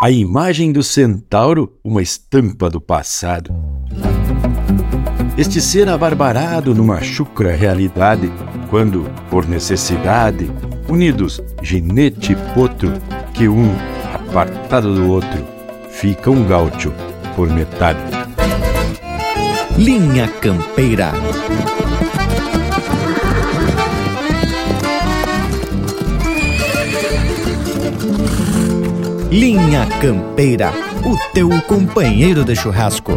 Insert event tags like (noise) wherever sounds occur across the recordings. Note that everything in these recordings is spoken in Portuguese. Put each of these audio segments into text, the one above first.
A imagem do centauro, uma estampa do passado. Este ser abarbarado numa chucra realidade, quando, por necessidade, unidos ginete e potro, que um, apartado do outro, fica um gaúcho por metade. Linha Campeira. Linha Campeira, o teu companheiro de churrasco.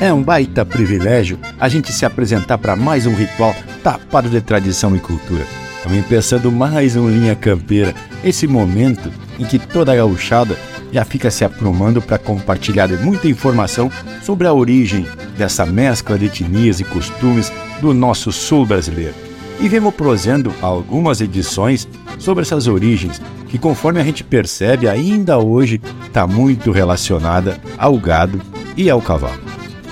É um baita privilégio a gente se apresentar para mais um ritual tapado de tradição e cultura. Também pensando mais um Linha Campeira, esse momento em que toda a gauchada já fica se aprumando para compartilhar muita informação sobre a origem dessa mescla de etnias e costumes do nosso sul brasileiro. E vemos prosendo algumas edições sobre essas origens, que conforme a gente percebe ainda hoje está muito relacionada ao gado e ao cavalo.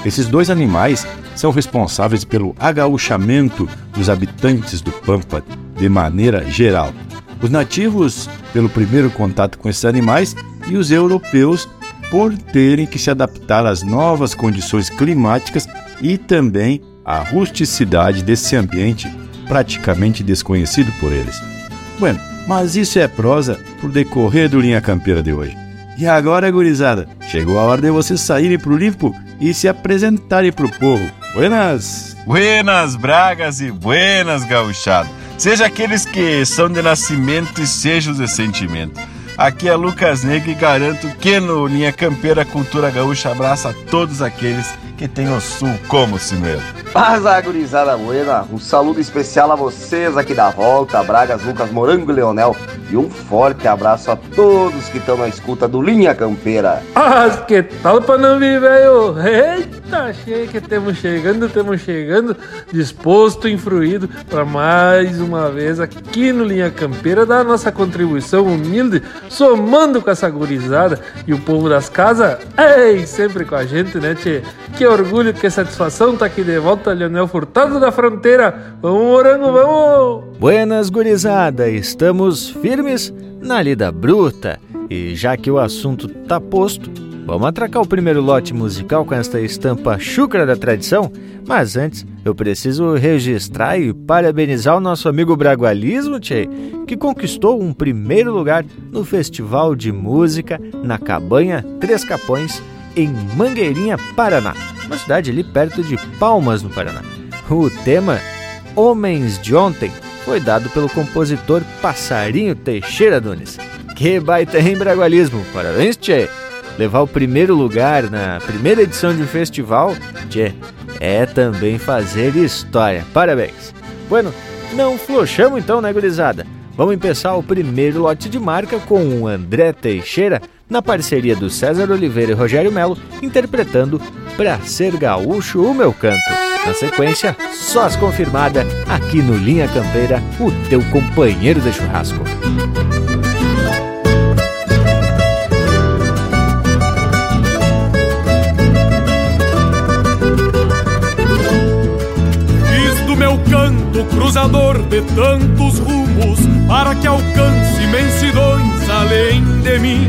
Esses dois animais são responsáveis pelo agaúchamento dos habitantes do Pampa de maneira geral. Os nativos, pelo primeiro contato com esses animais, e os europeus por terem que se adaptar às novas condições climáticas e também à rusticidade desse ambiente praticamente desconhecido por eles. Bueno, mas isso é prosa por decorrer do Linha Campeira de hoje. E agora, gurizada, chegou a hora de vocês saírem pro limpo e se apresentarem pro povo. Buenas! Buenas, Bragas e buenas, gauchado. Seja aqueles que são de nascimento e sejam de sentimento. Aqui é Lucas Negro e garanto que no Linha Campeira Cultura Gaúcha abraça todos aqueles que têm o Sul como cimento. Paz, gurizada buena, um saludo especial a vocês aqui da volta, Bragas, Lucas, Morango e Leonel, e um forte abraço a todos que estão na escuta do Linha Campeira. Mas que tal para não vir, velho? Eita, cheio que estamos chegando, estamos chegando, disposto, influído para mais uma vez aqui no Linha Campeira dar a nossa contribuição humilde, somando com essa gurizada e o povo das casas, ei, sempre com a gente, né, tchê? Que orgulho, que satisfação tá aqui de volta, Leonel Furtado da Fronteira. Vamos, morango, vamos! Buenas, gurizada, estamos firmes na lida bruta. E já que o assunto tá posto, vamos atracar o primeiro lote musical com esta estampa chucra da tradição. Mas antes, eu preciso registrar e parabenizar o nosso amigo Bragualismo, Tchê, que conquistou um primeiro lugar no Festival de Música na Cabanha Três Capões, em Mangueirinha, Paraná, uma cidade ali perto de Palmas, no Paraná. O tema Homens de Ontem foi dado pelo compositor Passarinho Teixeira Nunes. Que baita embragualismo! Parabéns, Tchê! Levar o primeiro lugar na primeira edição de um festival, Tchê, é também fazer história. Parabéns! Bueno, não flochamos então, né, gurizada? Vamos começar o primeiro lote de marca com o André Teixeira, na parceria do César Oliveira e Rogério Melo, interpretando Pra Ser Gaúcho o Meu Canto. Na sequência, sós confirmada aqui no Linha Campeira, o teu companheiro de churrasco. Canto cruzador de tantos rumos para que alcance imensidões além de mim.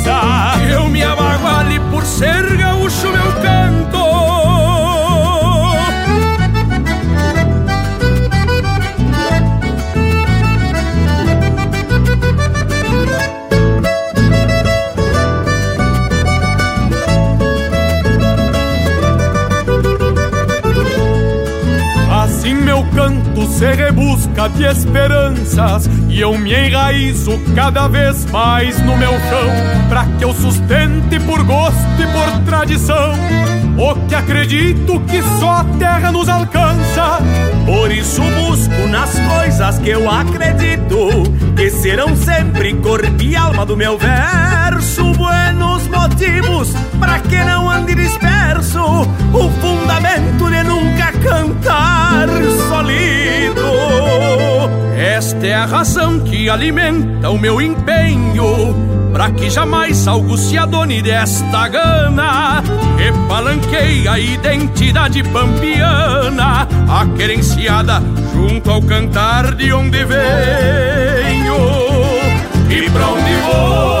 Eu me abaguale por ser gaúcho, meu canto. Se rebusca de esperanças e eu me enraizo cada vez mais no meu chão, para que eu sustente por gosto e por tradição o que acredito que só a terra nos alcança. Por isso busco nas coisas que eu acredito que serão sempre corpo e alma do meu verso. Buenos motivos para que não ande disperso, o fundamento de nunca cantar solido. Esta é a razão que alimenta o meu empenho Pra que jamais algo se adone desta gana. Repalanquei a identidade pampiana Aquerenciada junto ao cantar de onde venho. E pra onde vou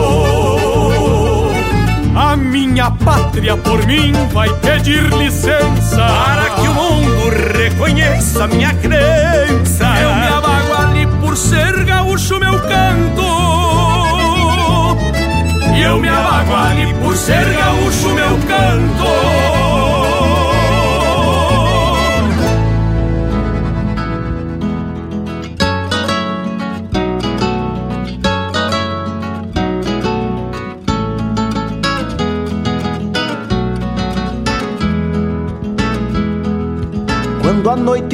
pátria por mim vai pedir licença. Para que o mundo reconheça minha crença. Eu me abaguale por ser gaúcho meu canto. E eu me abaguale por ser gaúcho meu canto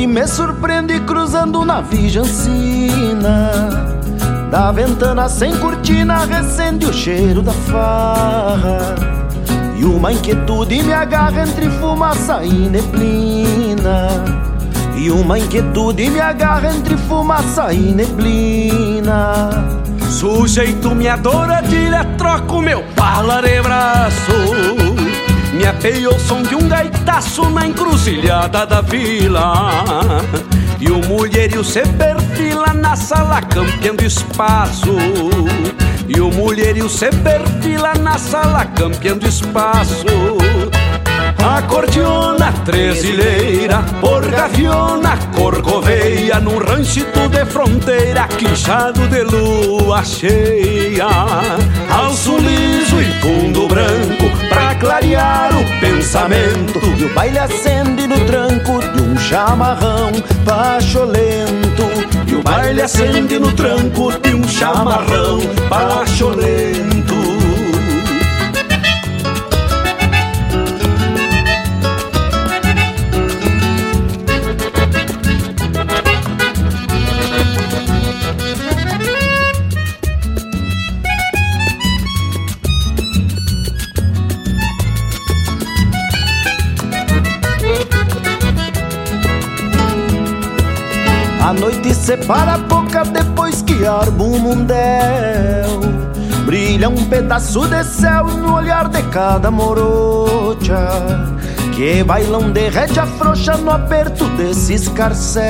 me surpreende cruzando na Vijancina Da ventana sem cortina recende o cheiro da farra E uma inquietude me agarra entre fumaça e neblina E uma inquietude me agarra entre fumaça e neblina. Sujeito me adora, tira, troco meu palarebraço me apeio ao som de um gaitaço na encruzilhada da vila. E o mulherio se perfila na sala campeando espaço. E o mulherio se perfila na sala campeando espaço Acordeona, trezileira, por gaviona, corcoveia Num ranchito de fronteira, quinchado de lua cheia. Alço liso e fundo branco, pra clarear o pensamento. E o baile acende no tranco de um chamarrão pacholento E o baile acende no tranco de um chamarrão pacholento separa a boca depois que arma o mundel. Brilha um pedaço de céu no olhar de cada morocha. Que bailão de rédea frouxa no aperto desse escarcel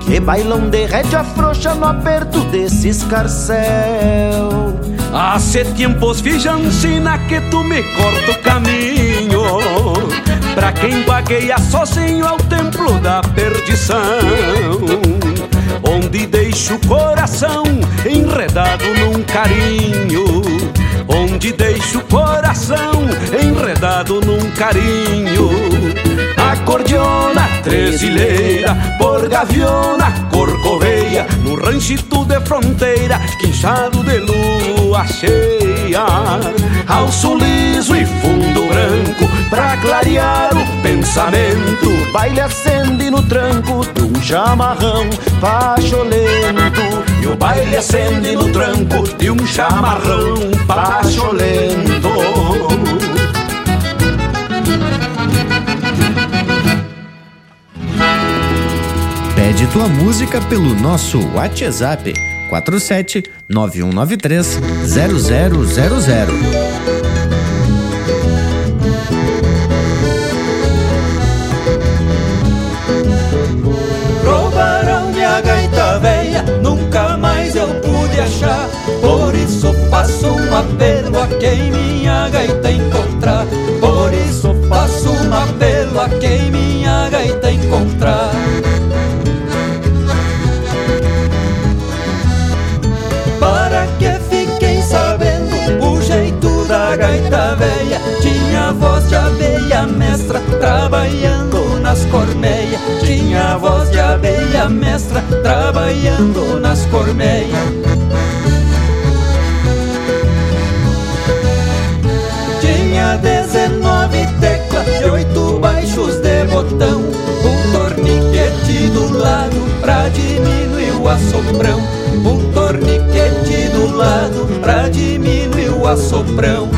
Que bailão de rédea frouxa no aperto desse escarcel Hace tempos vijancina que tu me corta o caminho Pra quem vagueia sozinho ao templo da perdição Onde deixo o coração enredado num carinho Onde deixo o coração enredado num carinho Acordeona, trezileira, por gaviona, corcoveia No ranchito de fronteira, quinchado de lua cheia Alço liso e fundo branco, pra clarear o pensamento. Baile acende no tranco um chamarrão pacholento. O baile acende no tranco de um chamarrão pacholento. Pede tua música pelo nosso WhatsApp 47 9193 0000. Por isso faço um apelo a quem minha gaita encontrar. Por isso faço um apelo a quem minha gaita encontrar. Para que fiquem sabendo o jeito da gaita velha. Tinha voz de abelha mestra trabalhando nas cormeias. Tinha voz de abelha mestra trabalhando nas cormeias. Assoprão. Um torniquete do lado pra diminuir o assoprão.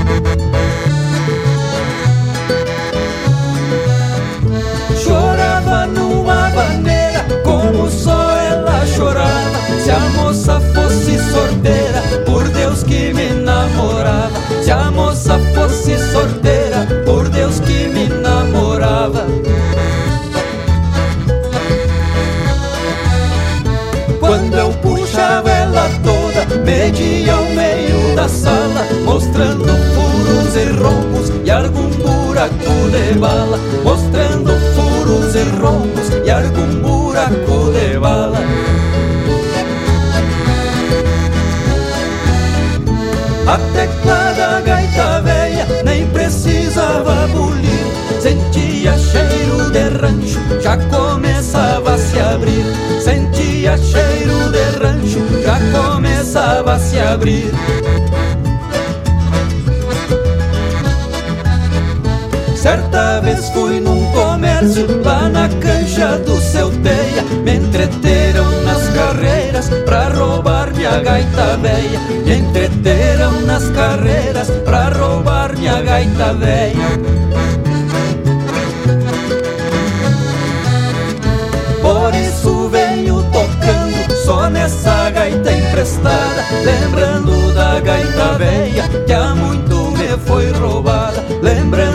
De bala, mostrando furos e rombos e algum buraco de bala. A tecla da gaita velha nem precisava bulir. Sentia cheiro de rancho, já começava a se abrir. Sentia cheiro de rancho, já começava a se abrir Certa vez fui num comércio lá na cancha do seu teia. Me entreteram nas carreiras pra roubar minha gaita velha. Me entreteram nas carreiras pra roubar minha gaita velha. Por isso venho tocando só nessa gaita emprestada Lembrando da gaita velha que há muito me foi roubada Lembrando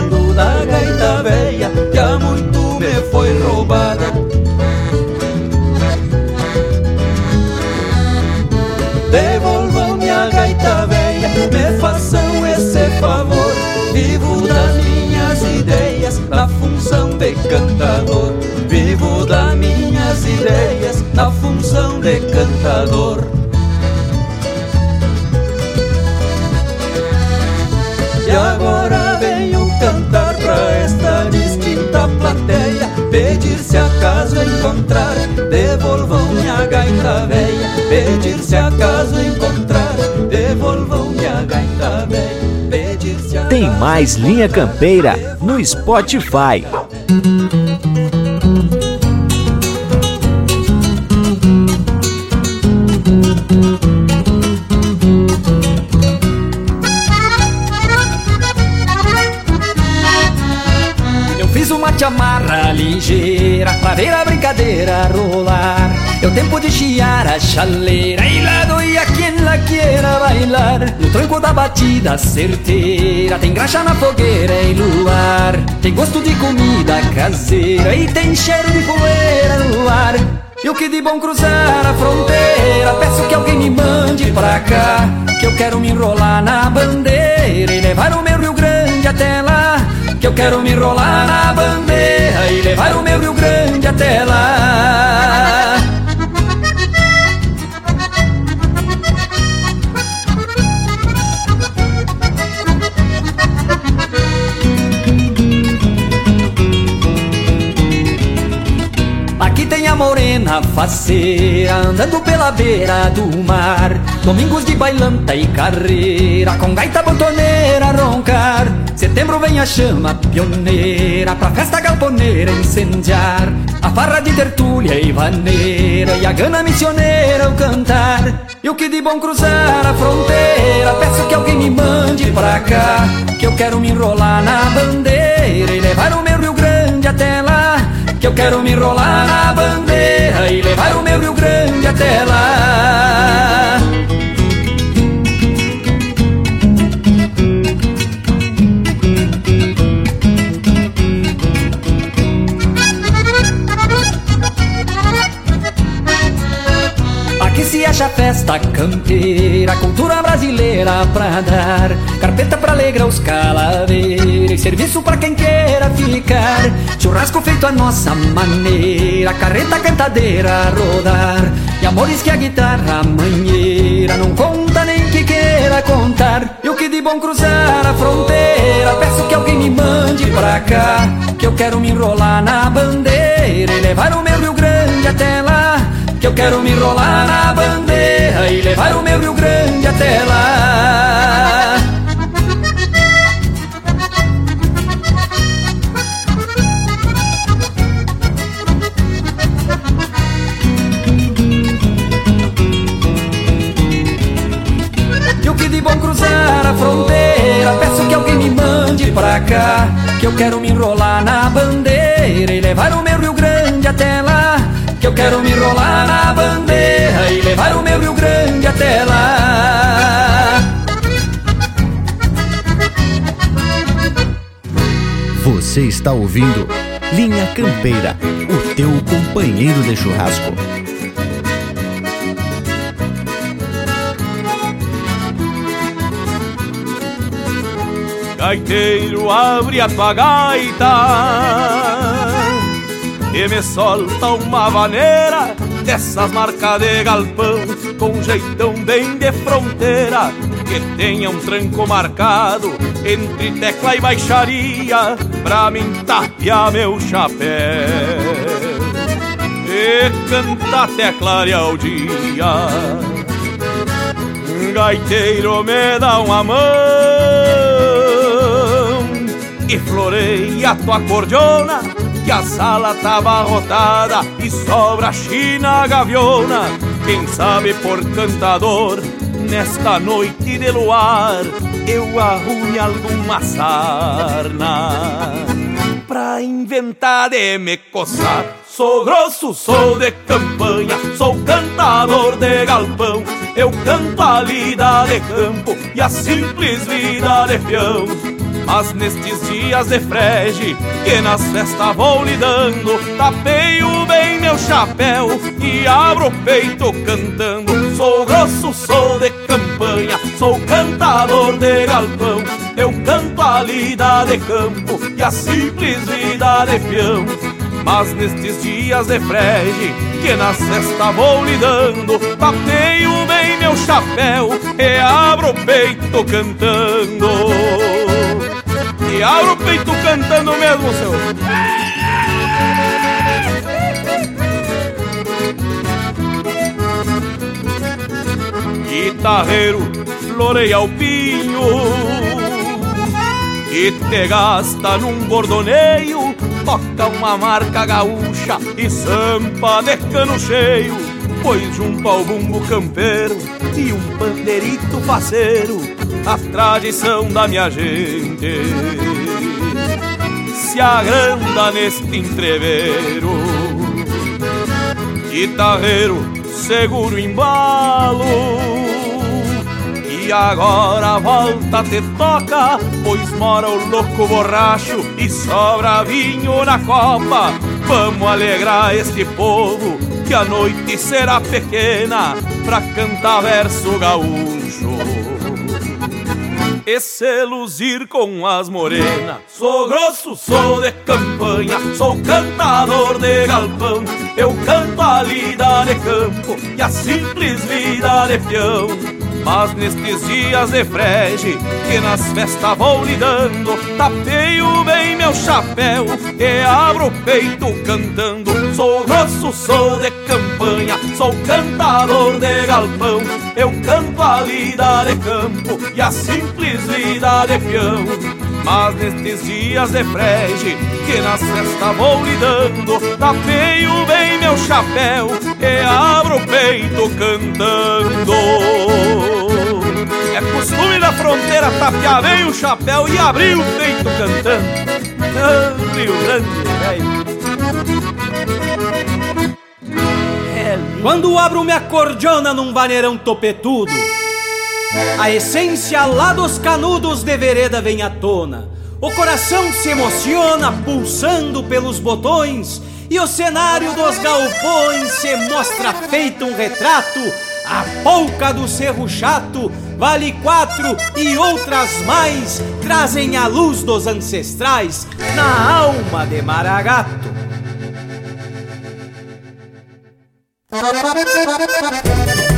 foi roubada. Devolvam minha gaita velha, me façam esse favor. Vivo das minhas ideias na função de cantador. Vivo das minhas ideias na função de cantador. E agora plateia Pedir se acaso encontrar, devolvam minha gaita velha. Pedir se acaso encontrar, devolvam minha gaita velha. Tem mais Linha Campeira no Spotify ligeira pra ver a brincadeira rolar. É o tempo de chiar a chaleira e lá doia quem la quiera bailar. No tranco da batida certeira tem graxa na fogueira e luar. Tem gosto de comida caseira e tem cheiro de poeira no ar. E o que de bom cruzar a fronteira, peço que alguém me mande pra cá. Que eu quero me enrolar na bandeira e levar o meu Rio Grande até lá. Que eu quero me enrolar na bandeira e levar o meu Rio Grande até lá. Morena faceira andando pela beira do mar. Domingos de bailanta e carreira, com gaita botoneira roncar. Setembro vem a chama pioneira pra festa galponeira incendiar. A farra de tertúlia e vaneira e a gana missioneira o cantar. E o que de bom cruzar a fronteira, peço que alguém me mande pra cá. Que eu quero me enrolar na bandeira e levar o meu Rio Grande até lá. Que eu quero me enrolar na bandeira e levar o meu Rio Grande até lá. Se acha festa campeira, cultura brasileira pra dar. Carpeta pra alegrar os calaveiros, serviço pra quem queira ficar. Churrasco feito a nossa maneira, carreta cantadeira a rodar. E amores que a guitarra manheira não conta nem que queira contar. E o que de bom cruzar a fronteira, peço que alguém me mande pra cá. Que eu quero me enrolar na bandeira e levar o meu Rio Grande até lá. Que eu quero me enrolar na bandeira e levar o meu Rio Grande até lá. E o que de bom cruzar a fronteira, peço que alguém me mande pra cá. Que eu quero me enrolar na bandeira e levar o meu Rio Grande até lá que eu quero me enrolar na bandeira e levar o meu Rio Grande até lá. Você está ouvindo Linha Campeira, o teu companheiro de churrasco. Gaiteiro, abre a tua gaita e me solta uma vaneira dessas marcas de galpão com jeitão bem de fronteira que tenha um tranco marcado entre tecla e baixaria pra mim tapear meu chapéu e cantar até clarear o dia. Gaiteiro me dá uma mão e floreia tua cordiona que a sala tá abarrotada e sobra China gaviona. Quem sabe por cantador, nesta noite de luar, eu arrume alguma sarna pra inventar de me coçar. Sou grosso, sou de campanha, sou cantador de galpão. Eu canto a lida de campo e a simples vida de peão. Mas nestes dias de frege, que nas festas vou lidando, tapeio bem meu chapéu e abro o peito cantando. Sou grosso, sou de campanha, sou cantador de galpão. Eu canto a lida de campo e a simples vida de peão. Mas nestes dias de frege, que na cesta vou lidando, tapeio bem meu chapéu e abro o peito cantando. E abro o peito cantando mesmo, seu. Guitarreiro, floreia o pinho e te gasta num bordoneio toca uma marca gaúcha e sampa de cano cheio, pois junto ao bumbo campeiro e um pandeirito faceiro, a tradição da minha gente se agranda neste entreveiro. Guitarreiro, seguro embalo e agora volta te toca, pois mora o louco borracho e sobra vinho na copa. Vamos alegrar este povo, que a noite será pequena pra cantar verso gaúcho. E se luzir com as morenas. Sou grosso, sou de campanha, sou cantador de galpão. Eu canto a lida de campo e a simples vida de peão. Mas nestes dias de frege, que nas festas vou lidando, tapeio bem meu chapéu e abro o peito cantando. Sou grosso, sou de campanha, sou cantador de galpão. Eu canto a vida de campo e a simples vida de peão. Mas nestes dias de frege que na cesta vou lidando Tapeio bem meu chapéu e abro o peito cantando. É costume da fronteira tapear bem o chapéu e abrir o peito cantando. Ah, Rio Grande, velho. Quando abro minha cordiona num vaneirão topetudo A essência lá dos canudos de vereda vem à tona. O coração se emociona pulsando pelos botões E o cenário dos galpões se mostra feito um retrato. A polca do cerro chato vale quatro e outras mais Trazem a luz dos ancestrais na alma de Maragato (laughs)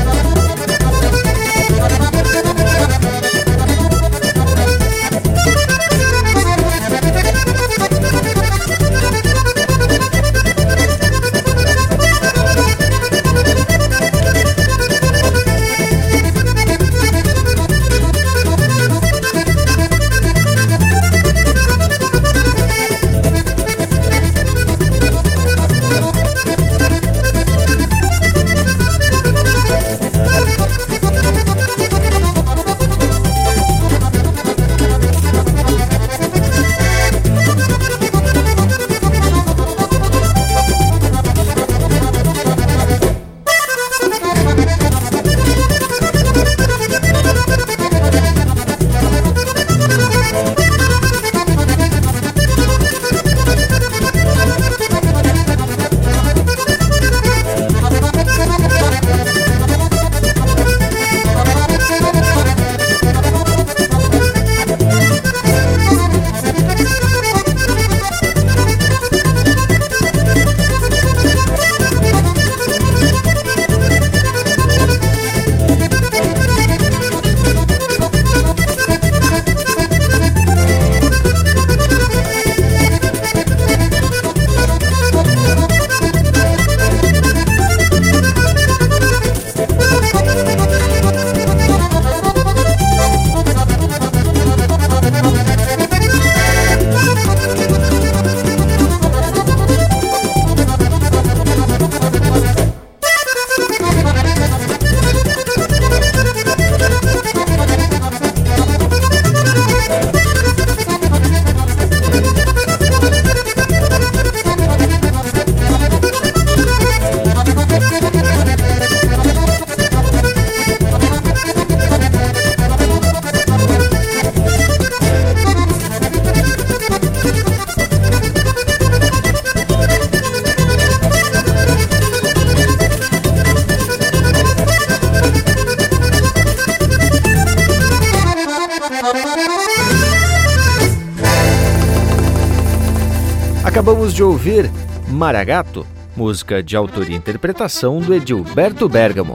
Maragato, música de autoria e interpretação do Edilberto Bergamo.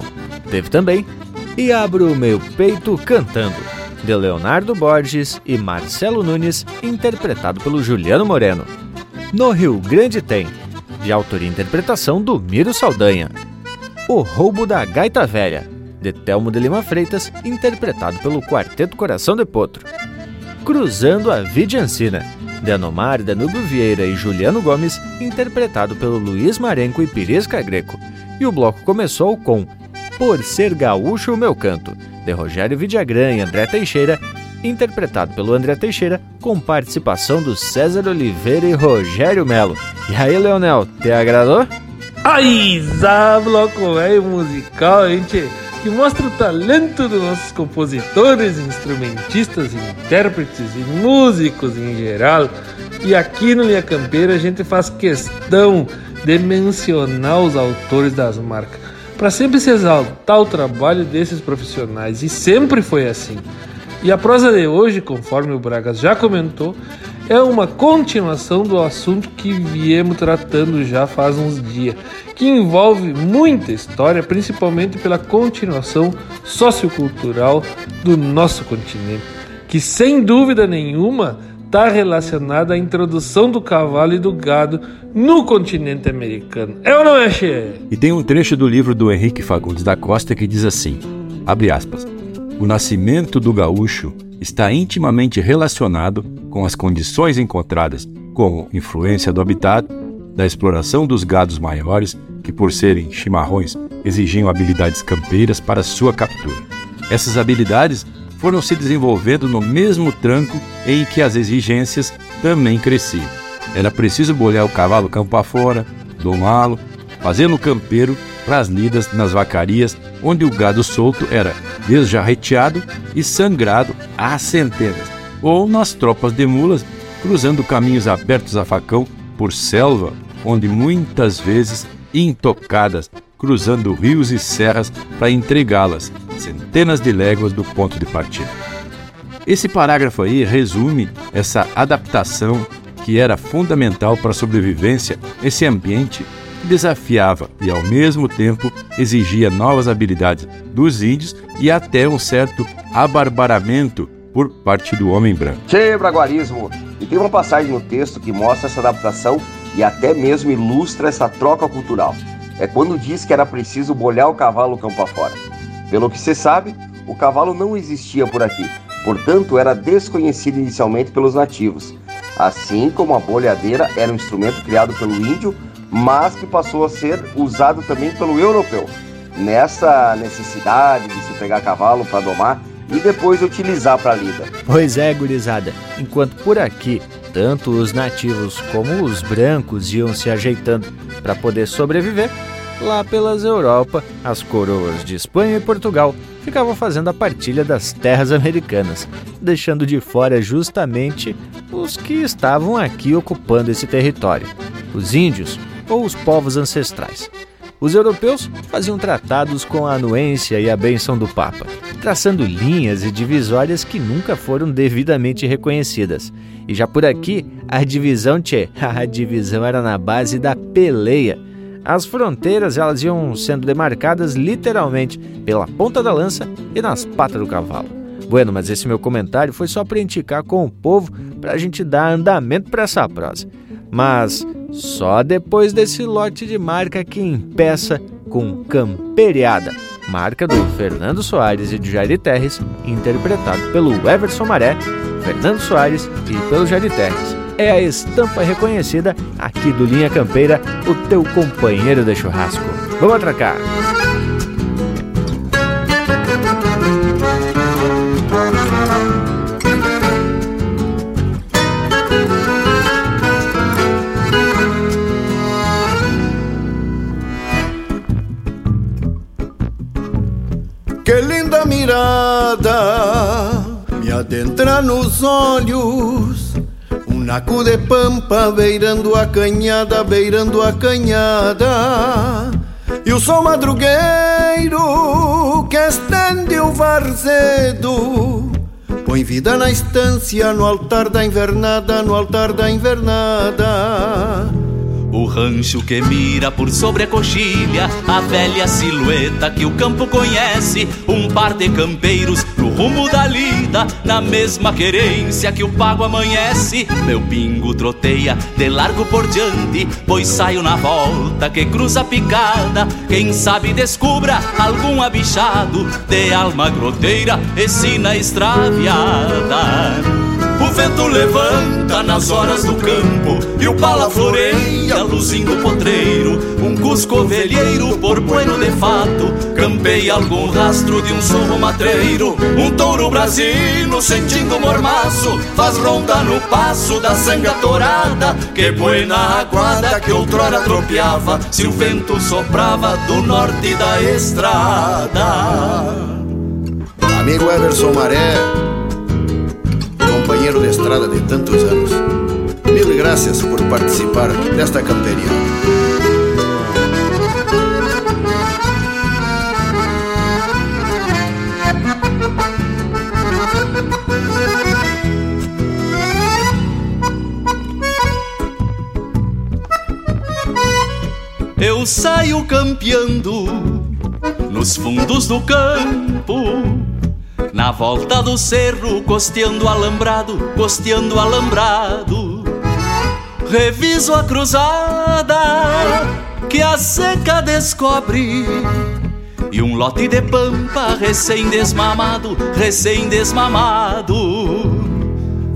Teve também E Abro Meu Peito Cantando, de Leonardo Borges e Marcelo Nunes, interpretado pelo Juliano Moreno. No Rio Grande tem, de autoria e interpretação do Miro Saldanha. O Roubo da Gaita Velha, de Telmo de Lima Freitas, interpretado pelo Quarteto Coração de Potro. Cruzando a Vidiancina, de Anomar, Danúbio Vieira e Juliano Gomes, interpretado pelo Luiz Marenco e Pirisca Greco. E o bloco começou com Por Ser Gaúcho o Meu Canto, de Rogério Vidagrã e André Teixeira, interpretado pelo André Teixeira, com participação do César Oliveira e Rogério Melo. E aí, Leonel, te agradou? Ai, Zá, bloco velho musical, gente, que mostra o talento dos nossos compositores, instrumentistas, intérpretes e músicos em geral. E aqui no Linha Campeira a gente faz questão de mencionar os autores das marcas, para sempre se exaltar o trabalho desses profissionais, e sempre foi assim. E a prosa de hoje, conforme o Bragas já comentou, é uma continuação do assunto que viemos tratando já faz uns dias, que envolve muita história, principalmente pela continuação sociocultural do nosso continente, que sem dúvida nenhuma está relacionada à introdução do cavalo e do gado no continente americano. É ou não é? E tem um trecho do livro do Henrique Fagundes da Costa que diz assim: abre aspas. O nascimento do gaúcho está intimamente relacionado com as condições encontradas, como influência do habitat, da exploração dos gados maiores, que por serem chimarrões exigiam habilidades campeiras para sua captura. Essas habilidades foram se desenvolvendo no mesmo tranco em que as exigências também cresciam. Era preciso bolhar o cavalo campo afora, domá-lo, fazê-lo campeiro para as lidas nas vacarias, onde o gado solto era desjarreteado e sangrado a centenas, ou nas tropas de mulas, cruzando caminhos abertos a facão por selva, onde muitas vezes intocadas, cruzando rios e serras para entregá-las, centenas de léguas do ponto de partida. Esse parágrafo aí resume essa adaptação que era fundamental para a sobrevivência nesse ambiente que desafiava e, ao mesmo tempo, exigia novas habilidades dos índios e até um certo abarbaramento por parte do homem branco. Che, braguarismo! E tem uma passagem no texto que mostra essa adaptação e até mesmo ilustra essa troca cultural. É quando diz que era preciso bolhar o cavalo campo afora. Pelo que se sabe, o cavalo não existia por aqui, portanto era desconhecido inicialmente pelos nativos. Assim como a bolhadeira era um instrumento criado pelo índio, mas que passou a ser usado também pelo europeu. Nessa necessidade de se pegar cavalo para domar e depois utilizar para lida. Pois é, gurizada. Enquanto por aqui tanto os nativos como os brancos iam se ajeitando para poder sobreviver, lá pelas Europa, as coroas de Espanha e Portugal ficavam fazendo a partilha das terras americanas, deixando de fora justamente os que estavam aqui ocupando esse território, os índios ou os povos ancestrais. Os europeus faziam tratados com a anuência e a bênção do Papa, traçando linhas e divisórias que nunca foram devidamente reconhecidas. E já por aqui, a divisão, tchê, (laughs) a divisão era na base da peleia. As fronteiras elas iam sendo demarcadas literalmente pela ponta da lança e nas patas do cavalo. Bueno, mas esse meu comentário foi só para indicar com o povo para a gente dar andamento para essa prosa. Mas só depois desse lote de marca que empeça com Camperiada, marca do Fernando Soares e de Jair Terres, interpretado pelo Everson Maré, Fernando Soares e pelo Jair Terres. É a estampa reconhecida aqui do Linha Campeira, o teu companheiro de churrasco. Vamos atracar! mirada me adentra nos olhos. Um naco de pampa beirando a canhada, beirando a canhada. E o sol madrugueiro que estende o varzedo põe vida na estância no altar da invernada, no altar da invernada. O rancho que mira por sobre a coxilha, a velha silhueta que o campo conhece, um par de campeiros no rumo da lida, na mesma querência que o pago amanhece. Meu pingo troteia de largo por diante, pois saio na volta que cruza a picada. Quem sabe descubra algum abichado de alma groteira e sina extraviada. O vento levanta nas horas do campo E o pala floreia, luzindo o potreiro. Um cusco ovelheiro, bueno de fato Campeia algum rastro de um sorro matreiro. Um touro brasino, sentindo mormaço Faz ronda no passo da sanga torada Que buena aguada que outrora tropeava Se o vento soprava do norte da estrada. Amigo Everson Maré companheiro de estrada de tantos anos. Mil graças por participar desta camperia. Eu saio campeando nos fundos do campo na volta do cerro, costeando alambrado, costeando alambrado. Reviso a cruzada que a seca descobre e um lote de pampa recém-desmamado, recém-desmamado.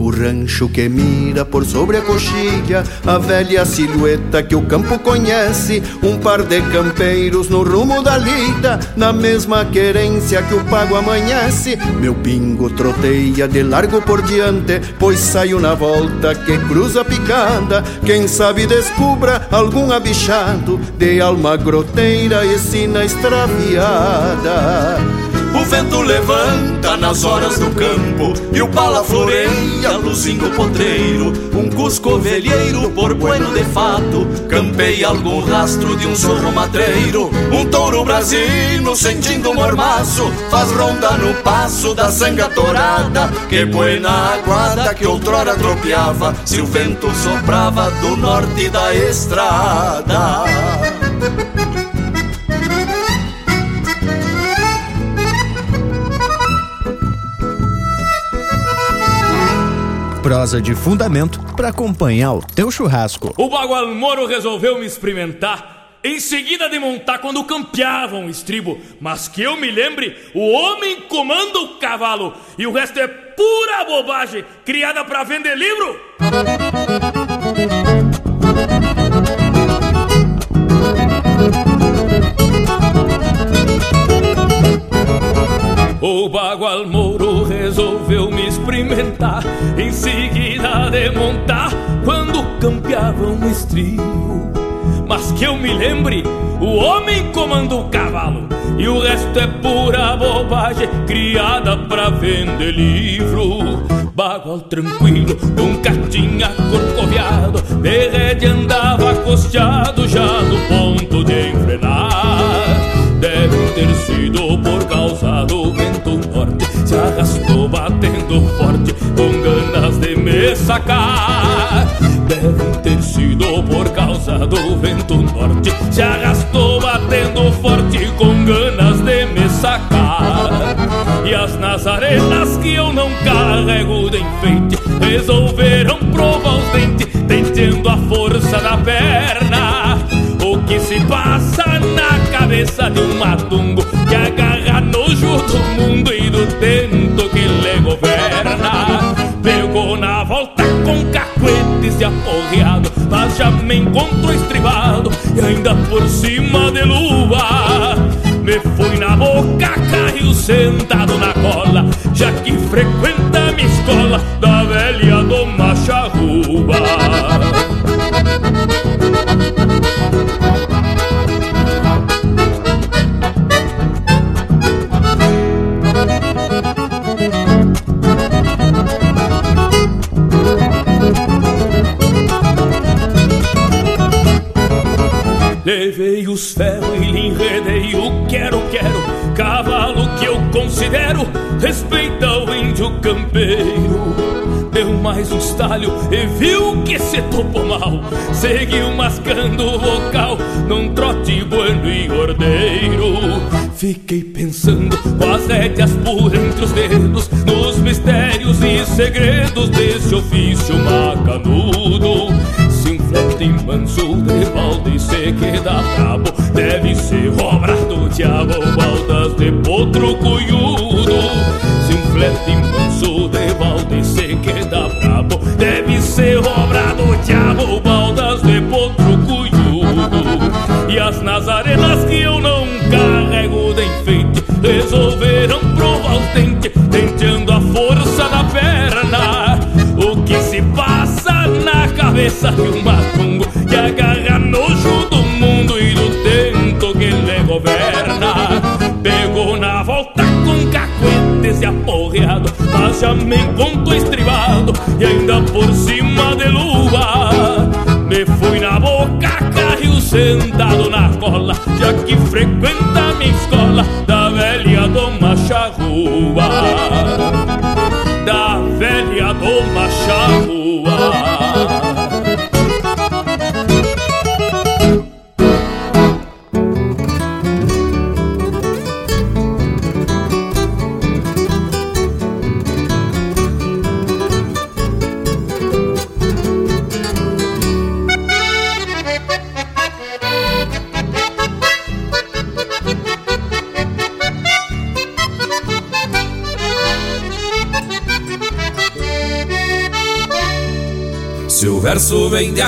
O rancho que mira por sobre a coxilha, a velha silhueta que o campo conhece, um par de campeiros no rumo da lida, na mesma querência que o pago amanhece. Meu pingo troteia de largo por diante, pois saio na volta que cruza picada. Quem sabe descubra algum abichado de alma groteira e sina extraviada. O vento levanta nas horas do campo E o pala floreia, luzindo potreiro. Um cusco velheiro, por bueno de fato Campeia algum rastro de um sorro matreiro. Um touro brasino, sentindo um mormaço Faz ronda no passo da sanga torada Que buena aguada que outrora tropeava Se o vento soprava do norte da estrada prosa de fundamento para acompanhar o teu churrasco. O Bagual Moro resolveu me experimentar, em seguida de montar quando campeavam o estribo. Mas que eu me lembre, o homem comanda o cavalo e o resto é pura bobagem criada para vender livro. O Bagual Moro resolveu me experimentar Em seguida de montar Quando campeava um estribo. Mas que eu me lembre O homem comanda o cavalo E o resto é pura bobagem Criada pra vender livro. Bagual tranquilo, nunca tinha corcoviado De rede andava costeado Já no ponto de enfrenar. Deve ter sido por causa do vento norte Se arrastou batendo forte com ganas de me sacar. Deve ter sido por causa do vento norte. Se arrastou batendo forte com ganas de me sacar. E as nazarenas que eu não carrego de enfeite Resolveram provar os dentes Tentando a força da perna. O que se passa na cabeça de um matungo Que agarra nojo do mundo e do tento aporreado Mas já me encontrou estribado e ainda por cima de lua Me fui na boca, caiu sentado na cola Já que frequenta minha escola Levei os ferros e lhe enredei o quero, quero Cavalo que eu considero respeita o índio campeiro. Deu mais um estalho e viu que se topou mal. Seguiu mascando o vocal num trote bueno e ordeiro. Fiquei pensando com as rédeas por entre os dedos Nos mistérios e segredos desse ofício macanudo manso de balde se queda brabo. Deve ser obra do diabo baldas de potro cunhudo. Se um flete manso de balde se queda brabo. Deve ser obra do diabo baldas de potro cunhudo. E as nazarenas que eu não carrego de enfeite Resolveram provar os dentes Tentando a força da perna. O que se passa na cabeça de um na cola Já que frequenta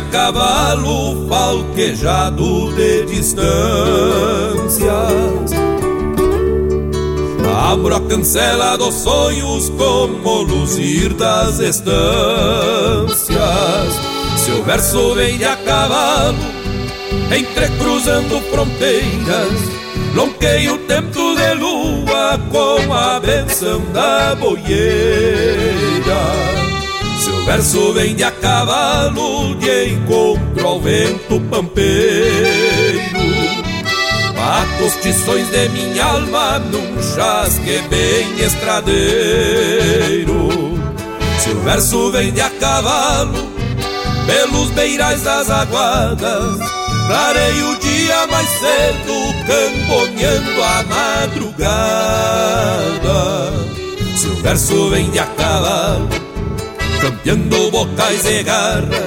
cavalo, falquejado de distâncias. Abro a cancela dos sonhos como luzir das estâncias. Se o verso vem de a cavalo, entrecruzando fronteiras, lonqueio o tempo de lua com a benção da boieira. Se o verso vem de a cavalo, encontro ao vento pampeiro. Bato os tições de minha alma num chasque bem estradeiro. Se o verso vem de a cavalo, pelos beirais das aguadas, clarei o dia mais cedo, camponeando a madrugada. Se o verso vem de a cavalo, campeando bocais e garras.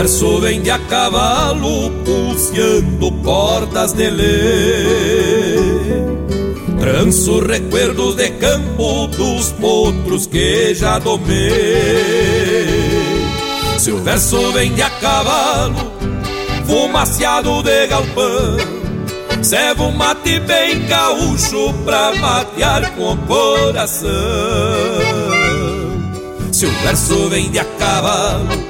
Verso vem de a cavalo, puciando cordas de lei. Tranço recuerdos de campo dos potros que já domei. Se o verso vem de a cavalo, fumaciado de galpão, serve um mate bem gaúcho pra matear com o coração. Se o verso vem de a cavalo,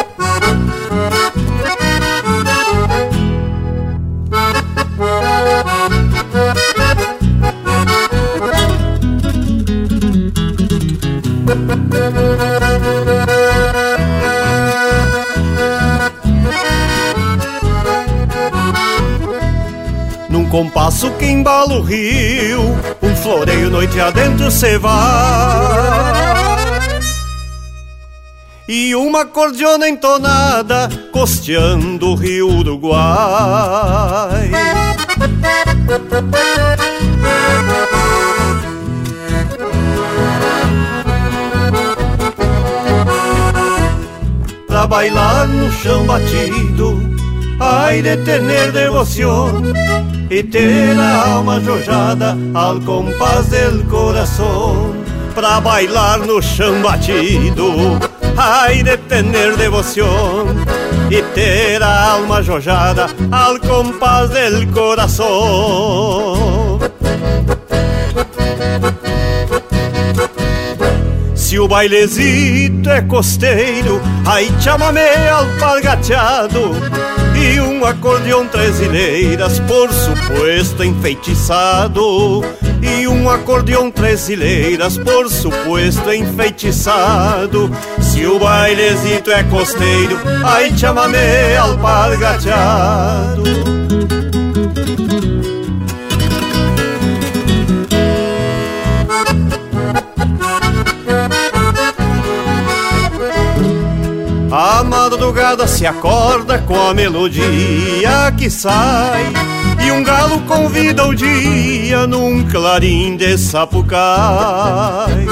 Compasso que embala o rio, um floreio noite adentro cê vai. E uma cordiona entonada costeando o rio Uruguai. Pra bailar no chão batido, ai de tener devoção y ter a alma jojada al compás del corazón para bailar no chão batido. Ai de tener devoción y ter a alma jojada al compás del corazón. O bailezito é costeiro, aí chamame alpargateado e um acordeão trezileiras, por suposto enfeitiçado. E um acordeão trezileiras, por suposto enfeitiçado. Se o bailezito é costeiro, aí chamame alpargateado. A madrugada se acorda com a melodia que sai E um galo convida o dia num clarim de sapucai.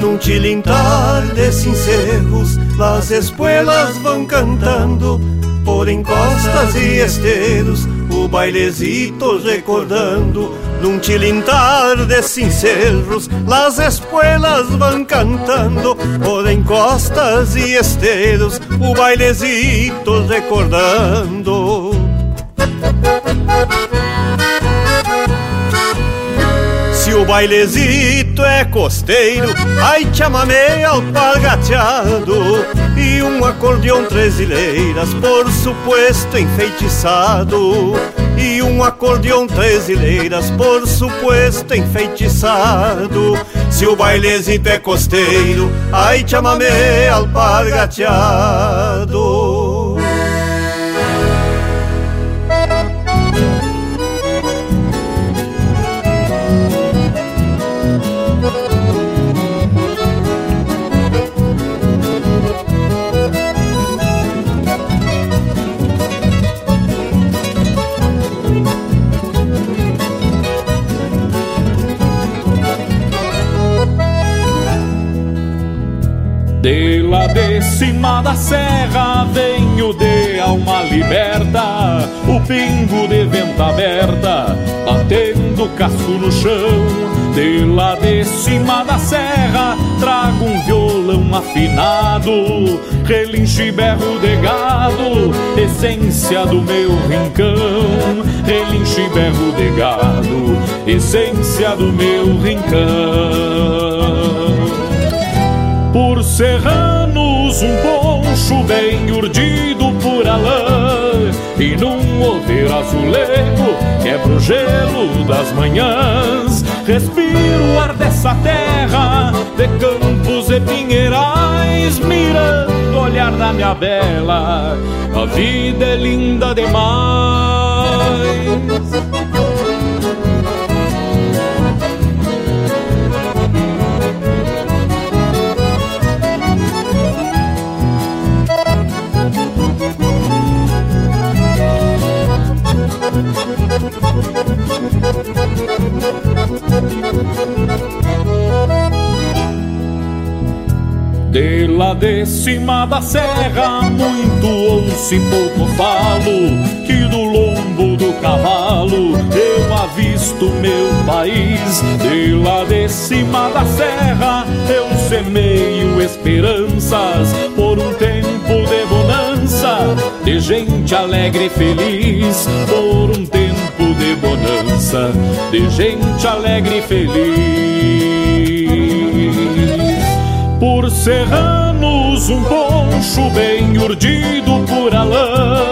Num tilintar de encerros, as espuelas vão cantando por encostas e esteiros o bailezito recordando. Num tilintar de cincerros, las espuelas vão cantando por encostas e esteiros, o bailezito recordando. O bailezito é costeiro, ai chamamei alpargateado E um acordeão tresileiras, por suposto enfeitiçado E um acordeão tresileiras, por suposto enfeitiçado. Se o bailezito é costeiro, ai chamamei alpargateado da serra venho de alma liberta, o pingo de venta aberta, batendo casco no chão. De lá de cima da serra trago um violão afinado, relincho e berro de gado, essência do meu rincão. Relincho e berro de gado, essência do meu rincão por serranos, um poncho bem urdido por alã. E num oveiro azulego, quebra o gelo das manhãs. Respiro o ar dessa terra, de campos e pinheirais, mirando o olhar da minha bela. A vida é linda demais. De lá de cima da serra, muito ouço e pouco falo, que do lombo do cavalo eu avisto meu país. De lá de cima da serra, eu semeio esperanças por um tempo de bonança, de gente alegre e feliz, por um tempo de bonança, de gente alegre e feliz por serranos, um poncho bem urdido por alã.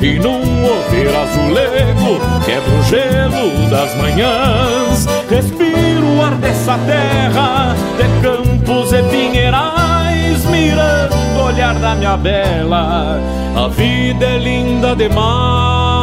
E num oveiro azulego, quebra o gelo das manhãs. Respiro o ar dessa terra, de campos e pinheirais, mirando o olhar da minha bela. A vida é linda demais.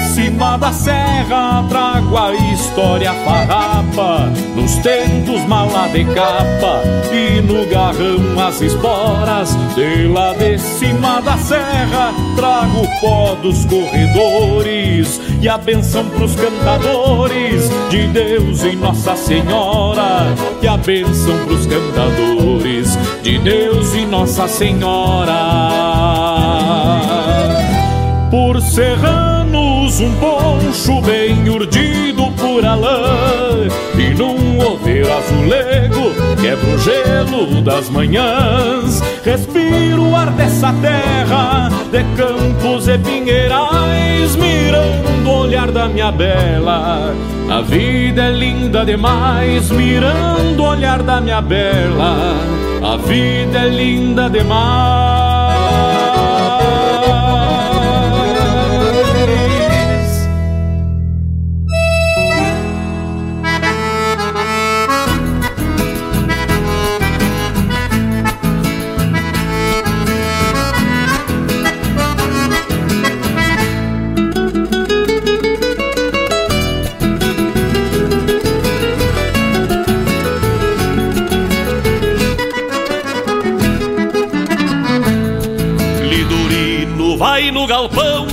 Cima da serra trago a história farrapa Nos tentos mala de capa e no garrão as esporas De lá de cima da serra trago o pó dos corredores E a benção pros cantadores de Deus e Nossa Senhora E a benção pros cantadores de Deus e Nossa Senhora. Por um poncho bem urdido por alã E num oveiro azulego quebra o gelo das manhãs. Respiro o ar dessa terra de campos e pinheirais Mirando o olhar da minha bela. A vida é linda demais Mirando o olhar da minha bela. A vida é linda demais galpão,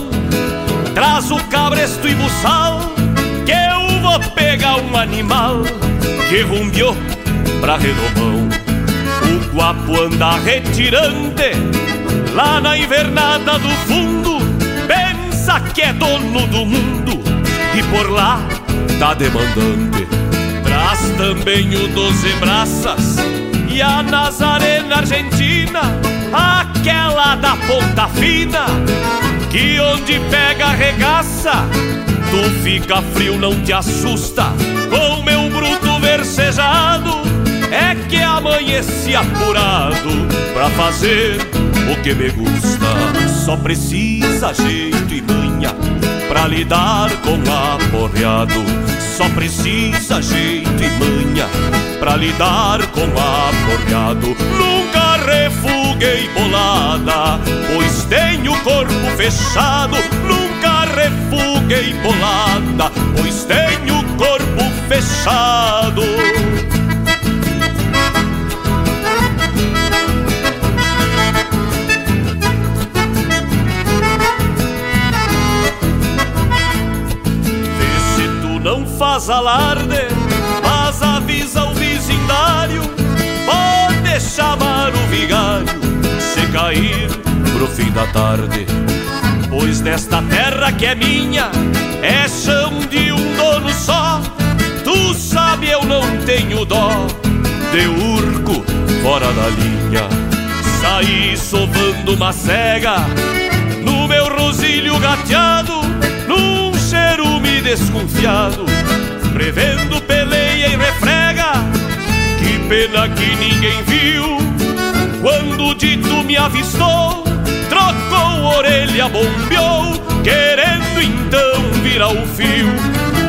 traz o cabresto e buçal, que eu vou pegar um animal que rumbiou pra redomão. O guapo anda retirante, lá na invernada do fundo, pensa que é dono do mundo, e por lá tá demandante. Traz também o Doze Braças e a Nazarena Argentina, aquela da ponta fina, que onde pega regaça, tu fica frio, não te assusta, com meu bruto versejado, é que amanheci apurado. Pra fazer o que me gusta. Só precisa jeito e manha pra lidar com aporreado. Só precisa jeito e manha pra lidar com aporreado. Nunca refuguei bolada, pois tenho corpo fechado. Nunca refuguei bolada, pois tenho corpo fechado. Faz alarde, mas avisa o vecindário. Pode chamar o vigário se cair pro fim da tarde. Pois nesta terra que é minha, é chão de um dono só. Tu sabe, eu não tenho dó de urco fora da linha. Saí sovando uma cega no meu rosilho gateado, desconfiado, prevendo peleia e refrega. Que pena que ninguém viu quando o dito me avistou, trocou orelha, bombeou, querendo então virar o fio.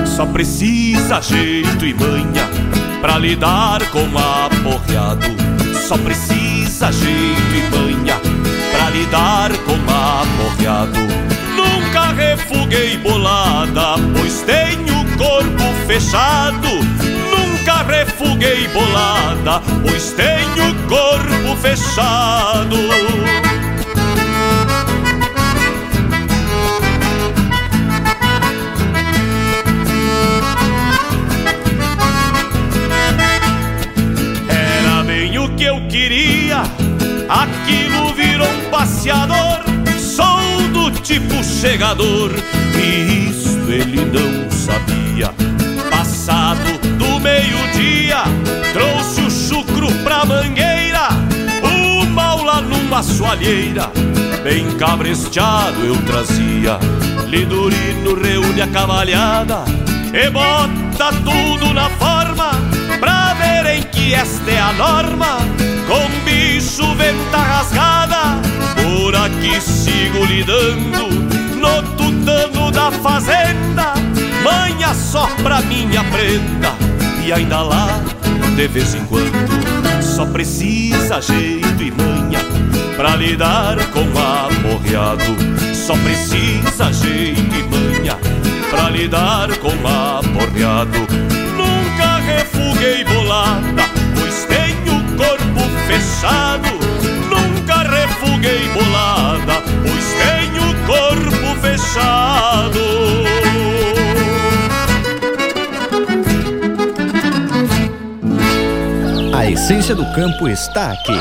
Só precisa jeito e manha pra lidar com aporreado. Só precisa jeito e manha pra lidar com aporreado. Refuguei bolada, pois tenho corpo fechado. Nunca refuguei bolada, pois tenho corpo fechado. Era bem o que eu queria, aquilo virou um passeador. Tipo chegador, e isso ele não sabia. Passado do meio-dia, trouxe o chucro pra mangueira, o maula numa soalheira, bem cabresteado eu trazia. Lidurino reúne a cavalhada e bota tudo na forma, pra verem que esta é a norma, com bicho venta rasgada, por aqui sigo lidando, no tutano da fazenda, manha só pra minha prenda, e ainda lá, de vez em quando, só precisa jeito e manha, pra lidar com aporreado, só precisa jeito e manha, pra lidar com aporreado. Nunca refuguei bolada, pois tenho corpo fechado. Refuguei bolada, pois tenho corpo fechado. A essência do campo está aqui.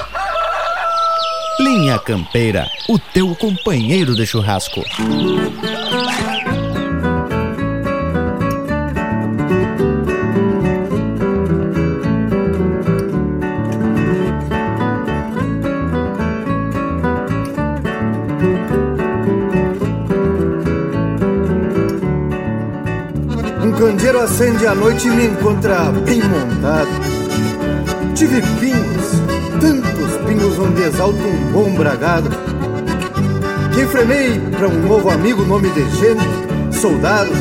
Linha Campeira, o teu companheiro de churrasco. Candeeiro acende à noite e me encontra bem montado. Tive pingos, tantos pingos onde exalto um bom bragado. Que enfrenei para um novo amigo, nome de gente, soldado.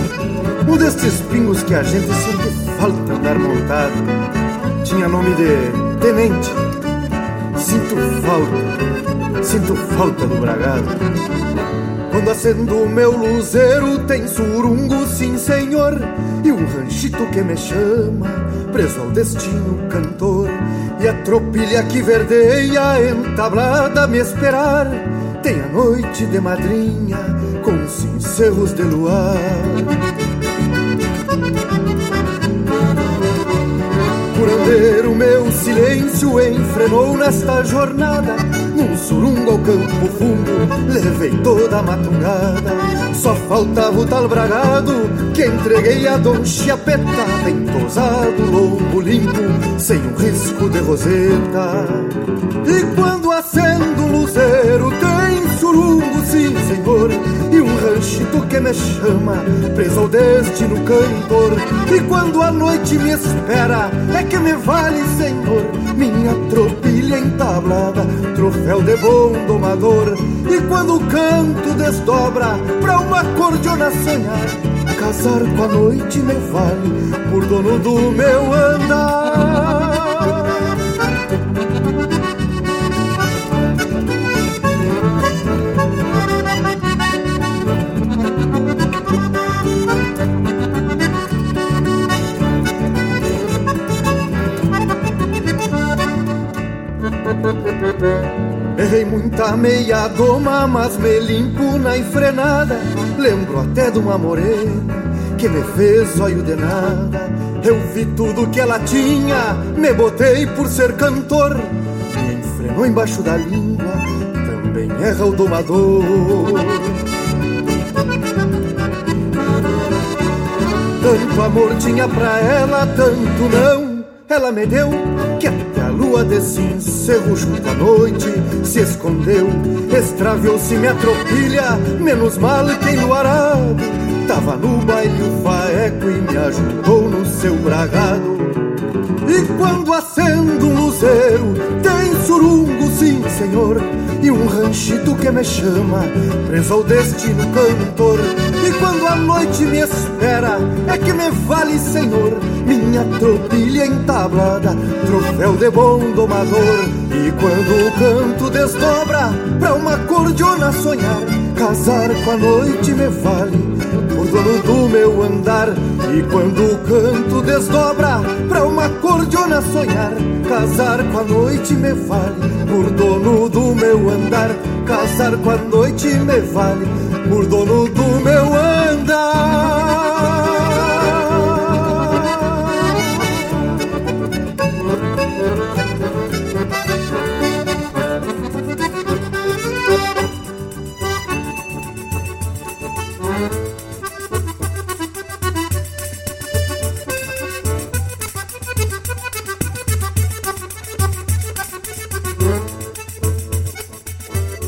Um destes pingos que a gente sente falta andar montado. Tinha nome de tenente. Sinto falta, sinto falta do bragado. Quando acendo meu luzeiro tem surungo, sim senhor E um ranchito que me chama, preso ao destino cantor E a tropilha que verdeia entablada me esperar tem a noite de madrinha com cincerros de luar. Curandeiro, meu silêncio enfrenou nesta jornada. Surungo ao campo fundo, levei toda a matungada. Só faltava o tal bragado que entreguei a Dom Chiapeta, bem tosado, lombo limpo, sem um risco de roseta. E quando acendo o luzeiro, tem surungo, sim senhor, e um ranchito que me chama, preso ao destino cantor. E quando a noite me espera, é que me vale, senhor, minha tropilha entablada, troféu de bom domador. E quando o canto desdobra pra uma cordiona sonhar, casar com a noite me vale por dono do meu andar. Errei muita meia goma, mas me limpo na enfrenada. Lembro até de uma morena que me fez olho de nada. Eu vi tudo que ela tinha, me botei por ser cantor. Me enfrenou embaixo da língua, também erra o domador. Tanto amor tinha pra ela, tanto não. Ela me deu que até a lua desse encerro junto à noite se escondeu. Extraviou-se minha tropilha, menos mal que enluarado. Tava no baile o faeco e me ajudou no seu bragado. E quando acendo um luzeiro, tem surungo, sim senhor, e um ranchito que me chama, preso ao destino cantor. E quando a noite me espera, é que me vale, senhor, minha tropilha entablada, troféu de bom domador. E quando o canto desdobra pra uma cordiona sonhar, casar com a noite me vale, por dono do meu andar. E quando o canto desdobra pra uma cordiona sonhar, casar com a noite me vale, por dono do meu andar. Casar com a noite me vale, por dono do meu andar.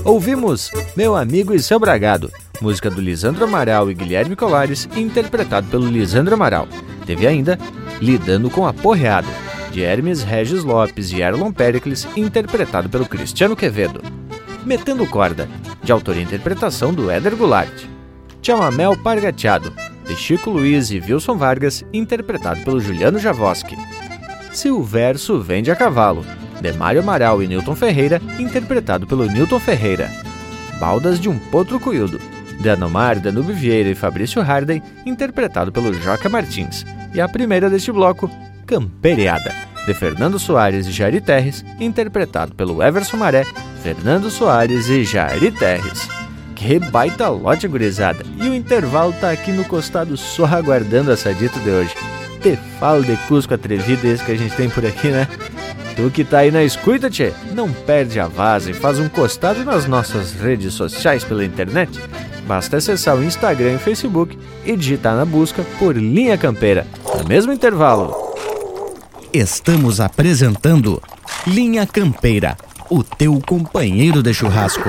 Ouvimos Meu Amigo e Seu Bragado, música do Lisandro Amaral e Guilherme Colares, interpretado pelo Lisandro Amaral. Teve ainda Lidando com a Porreada, de Hermes Regis Lopes e Erlon Pericles, interpretado pelo Cristiano Quevedo. Metendo Corda, de autoria e interpretação do Éder Goulart. Chamamel Pargateado, de Chico Luiz e Wilson Vargas, interpretado pelo Juliano Javoski. Se o verso vende a cavalo, de Mário Amaral e Newton Ferreira, interpretado pelo Newton Ferreira. Baldas de um Potro Cuildo, de Anomar, Danube Vieira e Fabrício Harden, interpretado pelo Joca Martins. E a primeira deste bloco, Camperiada, de Fernando Soares e Jari Terres, interpretado pelo Everson Maré, Fernando Soares e Jari Terres. Que baita lote, gurizada! E o intervalo tá aqui no costado só aguardando a sadita de hoje. Te falo de Cusco atrevido esse que a gente tem por aqui, né? Tu que tá aí na escuta, tchê, não perde a vaza e faz um costado nas nossas redes sociais pela internet. Basta acessar o Instagram e Facebook e digitar na busca por Linha Campeira. No mesmo intervalo. Estamos apresentando Linha Campeira, o teu companheiro de churrasco.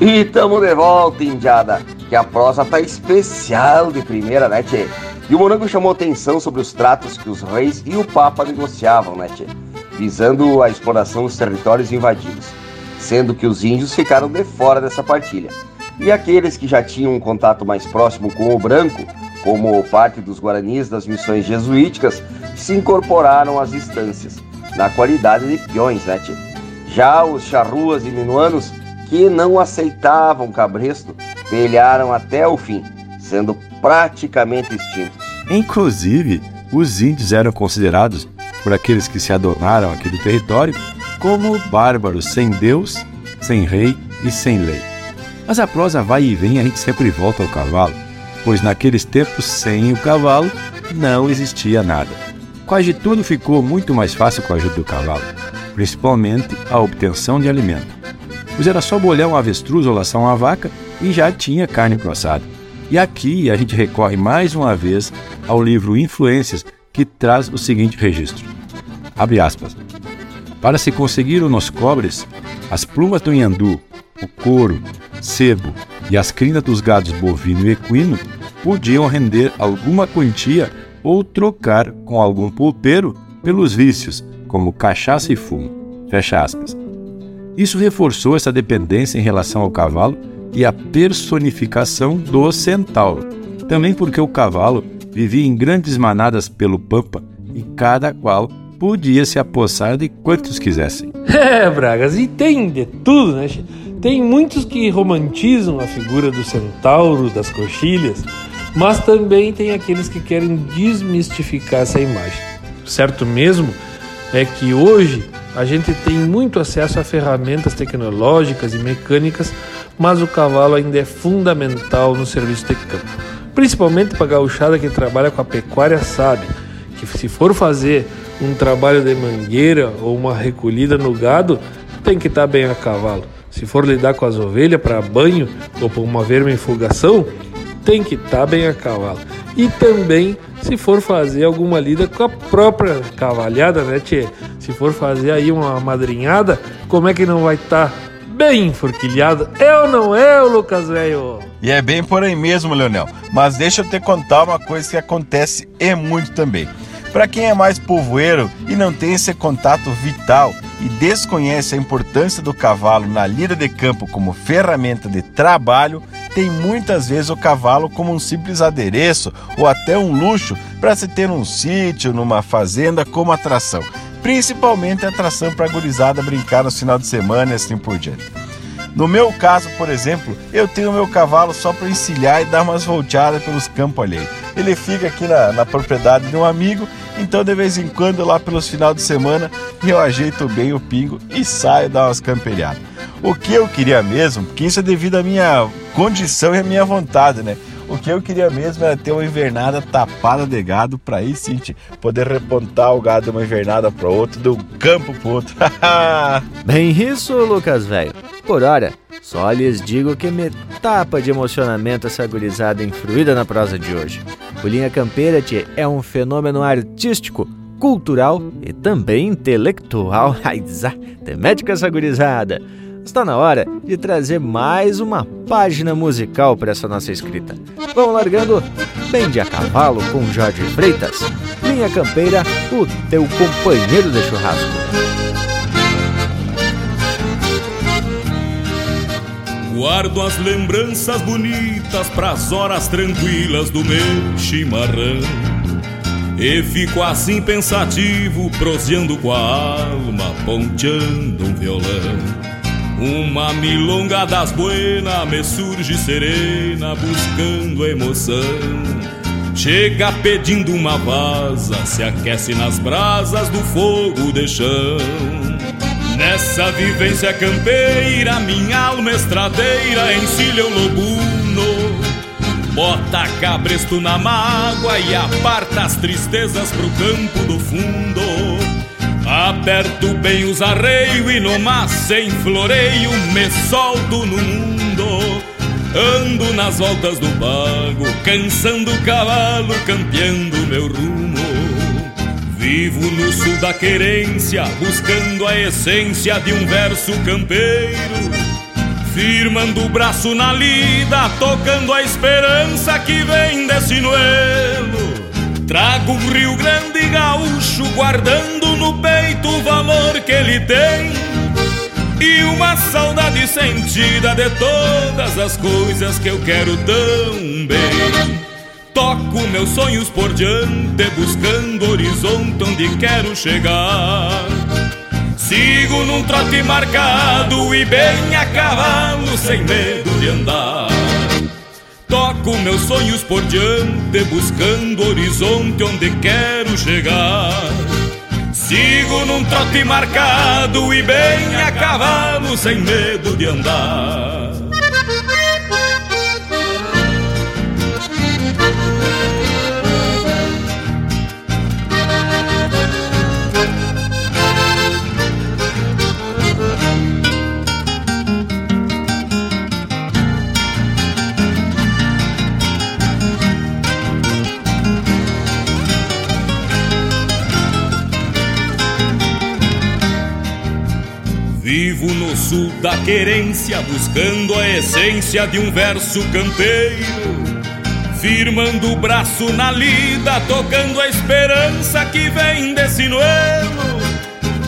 E tamo de volta, indiada, que a prosa tá especial de primeira, né, tchê? E o Morango chamou atenção sobre os tratos que os reis e o Papa negociavam, né, tchê? Visando a exploração dos territórios invadidos. sendo que os índios ficaram de fora dessa partilha. E aqueles que já tinham um contato mais próximo com o branco, como parte dos guaranis das missões jesuíticas, se incorporaram às instâncias, na qualidade de peões, né, tia? Já os charruas e minuanos, que não aceitavam cabresto, pelharam até o fim, sendo praticamente extintos. Inclusive, os índios eram considerados, por aqueles que se adonaram aqui do território, como bárbaros sem Deus, sem rei e sem lei. Mas a prosa vai e vem, a gente sempre volta ao cavalo, pois naqueles tempos, sem o cavalo, não existia nada. Quase tudo ficou muito mais fácil com a ajuda do cavalo, principalmente a obtenção de alimento. Pois era só bolhar um avestruz ou laçar uma vaca e já tinha carne processada. E aqui a gente recorre mais uma vez ao livro Influências, que traz o seguinte registro. Abre aspas. Para se conseguir nos cobres, as plumas do nhandu, o couro, sebo e as crinas dos gados bovino e equino podiam render alguma quantia ou trocar com algum pulpeiro pelos vícios, como cachaça e fumo. Fecha aspas. Isso reforçou essa dependência em relação ao cavalo e a personificação do centauro. Também porque o cavalo vivia em grandes manadas pelo pampa e cada qual podia se apossar de quantos quisessem. (laughs) É, Bragas, e tem de tudo, né? Tem muitos que romantizam a figura do centauro, das coxilhas, mas também tem aqueles que querem desmistificar essa imagem. Certo mesmo é que hoje a gente tem muito acesso a ferramentas tecnológicas e mecânicas, mas o cavalo ainda é fundamental no serviço de campo. Principalmente para a gauchada que trabalha com a pecuária sabe que se for fazer um trabalho de mangueira ou uma recolhida no gado, tem que estar tá bem a cavalo. Se for lidar com as ovelhas para banho ou para uma vermifugação, tem que estar tá bem a cavalo. E também se for fazer alguma lida com a própria cavalhada, né, tchê? Se for fazer aí uma madrinhada, como é que não vai estar tá bem? É ou não é, Lucas velho? E é bem por aí mesmo, Leonel. Mas deixa eu te contar uma coisa que acontece e muito também. Para quem é mais povoeiro e não tem esse contato vital e desconhece a importância do cavalo na lida de campo como ferramenta de trabalho, tem muitas vezes o cavalo como um simples adereço ou até um luxo para se ter um sítio, numa fazenda como atração. Principalmente atração para a gurizada brincar no final de semana e assim por diante. No meu caso, por exemplo, eu tenho meu cavalo só para encilhar e dar umas volteadas pelos campos alheios. Ele fica aqui na, na propriedade de um amigo, então de vez em quando, lá pelos final de semana, eu ajeito bem o pingo e saio dar umas camperiadas. O que eu queria mesmo, porque isso é devido à minha condição e à minha vontade, né? O que eu queria mesmo era ter uma invernada tapada de gado para aí sim poder repontar o gado de uma invernada para outro, de um campo para outro. (laughs) Bem isso, Lucas velho. Por hora, só lhes digo que me tapa de emocionamento essa gurizada influída na prosa de hoje. O Linha Campeira tchê, é um fenômeno artístico, cultural e também intelectual. (laughs) Aizá, temética essa gurizada. Está na hora de trazer mais uma página musical para essa nossa escrita. Vamos largando Bem de a Cavalo com Jorge Freitas. Linha Campeira, o teu companheiro de churrasco. Guardo as lembranças bonitas pras horas tranquilas do meu chimarrão. E fico assim pensativo, proseando com a alma, ponteando um violão. Uma milonga das buenas me surge serena, buscando emoção. Chega pedindo uma vaza, se aquece nas brasas do fogo de chão. Nessa vivência campeira, minha alma estradeira encilha o lobuno. Bota cabresto na mágoa e aparta as tristezas pro campo do fundo. Aperto bem os arreios e no mar sem floreio me solto no mundo. Ando nas voltas do pago, cansando o cavalo, campeando meu rumo. Vivo no sul da querência, buscando a essência de um verso campeiro. Firmando o braço na lida, tocando a esperança que vem desse noelo. Trago um Rio Grande gaúcho, guardando no peito o valor que ele tem. E uma saudade sentida de todas as coisas que eu quero tão bem. Toco meus sonhos por diante, buscando horizonte onde quero chegar. Sigo num trote marcado e bem a cavalo, sem medo de andar. Toco meus sonhos por diante, buscando horizonte onde quero chegar. Sigo num trote marcado e bem a cavalo, sem medo de andar. Vivo no sul da querência, buscando a essência de um verso campeiro. Firmando o braço na lida, tocando a esperança que vem desse noelo.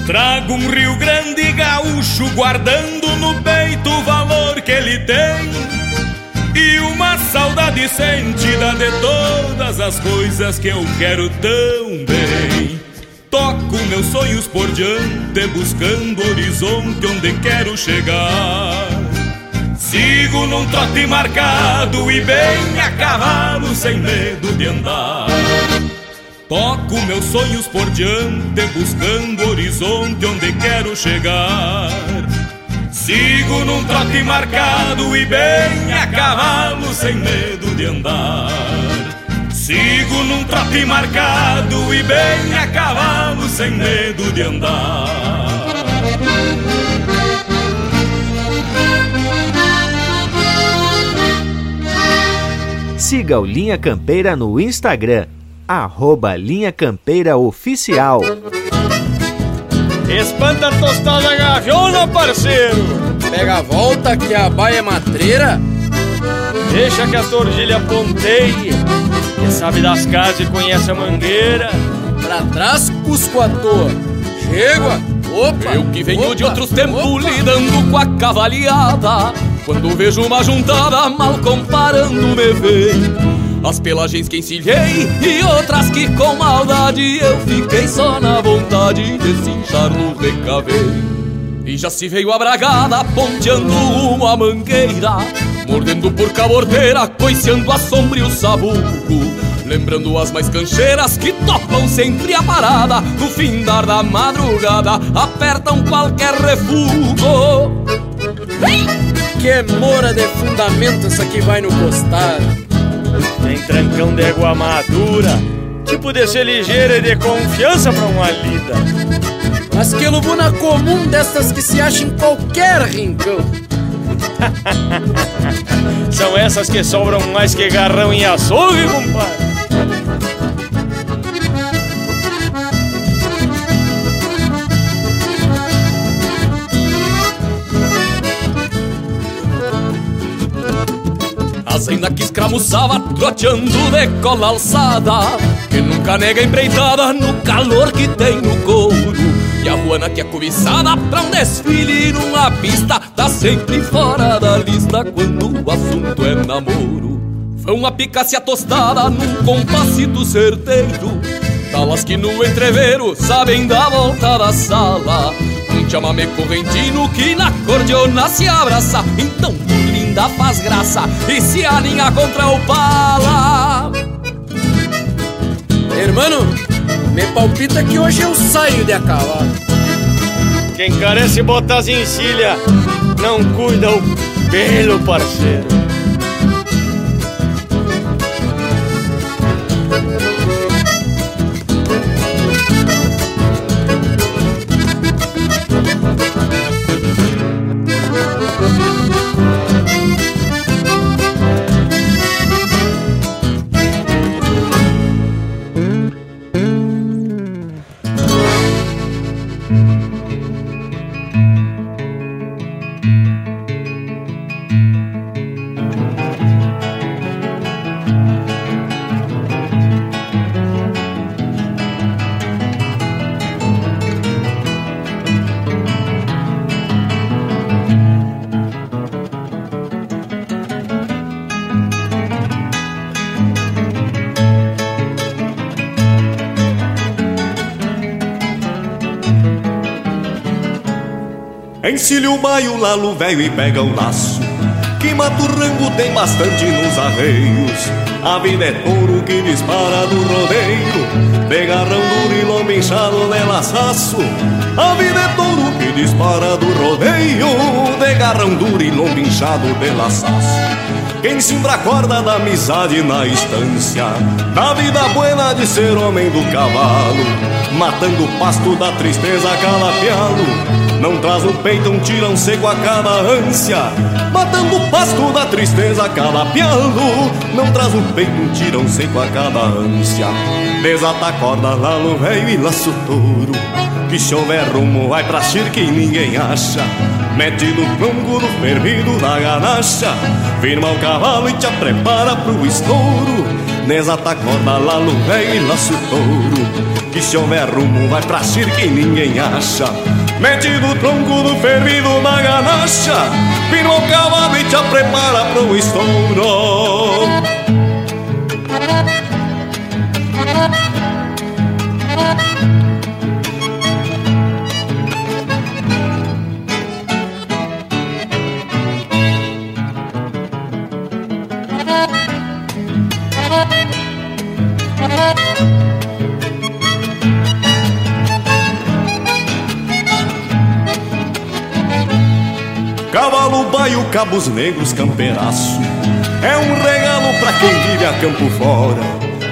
Trago um Rio Grande gaúcho, guardando no peito o valor que ele tem. E uma saudade sentida de todas as coisas que eu quero tão bem. Toco meus sonhos por diante, buscando horizonte onde quero chegar. Sigo num trote marcado e bem a cavalo, sem medo de andar. Toco meus sonhos por diante, buscando horizonte onde quero chegar. Sigo num trote marcado e bem a cavalo, sem medo de andar. Num trote marcado e bem a cavalo, sem medo de andar. Siga o Linha Campeira no Instagram, arroba Linha Campeira Oficial. Espanta a tostada gaviona, parceiro! Pega a volta que a baia é matreira. Deixa que a tordilha ponteie. Quem sabe das casas e conhece a mangueira. Pra trás, cusco à toa. Chega! Opa! Eu que venho opa, de outros tempos lidando com a cavaliada. Quando vejo uma juntada, mal comparando me vem. As pelagens que encilhei e outras que com maldade eu fiquei só na vontade de cinchar no recaveiro. E já se veio a bragada ponteando uma mangueira Mordendo por cabordeira, coiceando a sombra e o sabugo Lembrando as mais cancheiras que topam sempre a parada. No findar da madrugada, apertam qualquer refúgio Que mora de fundamento essa que vai no costado Tem trancão de égua madura, tipo de ser ligeira e de confiança pra uma lida. Mas que lubuna comum destas que se acha em qualquer rincão (laughs) São essas que sobram mais que garrão em açougue, compadre. A zena que escramuçava troteando de cola alçada Que nunca nega empreitada no calor que tem no couro E a ruana que é cobiçada pra um desfile numa pista Tá sempre fora da lista quando o assunto é namoro. Vão a picacia tostada num compassito certeiro. Talas que no entreveiro sabem da volta da sala. Um chamamé correntino que na cordiona se abraça. Então por linda faz graça e se alinha contra o pala. Hermano, me palpita que hoje eu saio de a cavalo Quem carece botas em encilha não cuida o pelo, parceiro. Encilha o baio, lalo velho e pega o laço Que mata o rango tem bastante nos arreios. A vida é touro que dispara do rodeio De garrão duro e lombo inchado de laçaço A vida é touro que dispara do rodeio De garrão duro e lombo inchado de laçaço quem a corda da amizade na estância Da vida buena de ser homem do cavalo Matando o pasto da tristeza calapialo Não traz no peito um tirão seco a cada ânsia. Matando o pasto da tristeza calapialo Não traz no peito um tirão seco a cada ânsia. Desata a corda, lalo velho e laço touro Que chover rumo vai pra cirque e ninguém acha. Mete no tronco do fervido da ganacha. Firma o cavalo e te prepara pro estouro Desata corda, lalo velho e laço touro. Que se houver rumo vai pra cirque e ninguém acha. Mete no tronco do fervido da ganacha Firma o cavalo e te prepara pro estouro Baio, cabos negros, campeiraço. É um regalo pra quem vive a campo fora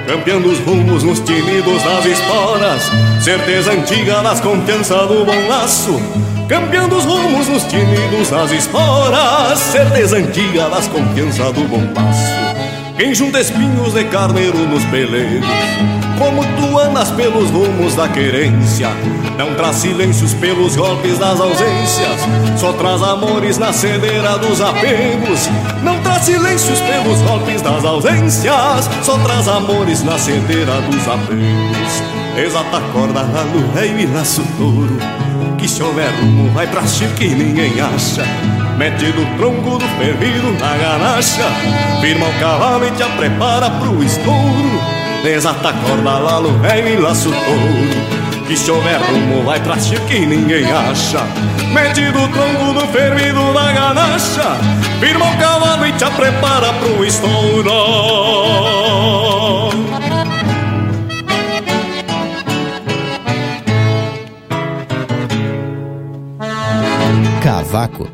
Campeando os rumos nos tinidos das esporas. Certeza antiga das confiança do bom laço Campeando os rumos nos tinidos das esporas. Certeza antiga das confiança do bom laço quem junta espinhos de carneiro nos peleiros Como tu andas pelos rumos da querência. Não traz silêncios pelos golpes das ausências Só traz amores na cedeira dos apegos. Não traz silêncios pelos golpes das ausências Só traz amores na cedeira dos apegos. Exata corda, ralo, rei e laço touro Que se houver rumo vai pra chique e ninguém acha Mete no tronco do fervido na ganacha Firma o cavalo e te prepara pro estouro. Desata a corda, lalo, velho e laço touro Que se houver rumo vai pra que ninguém acha. Mete no tronco do fervido na ganacha Firma o cavalo e te prepara pro estouro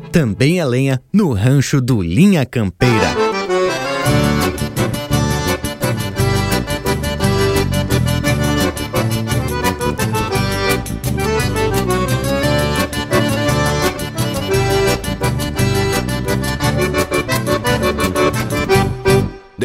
Também é lenha no rancho do Linha Campeira.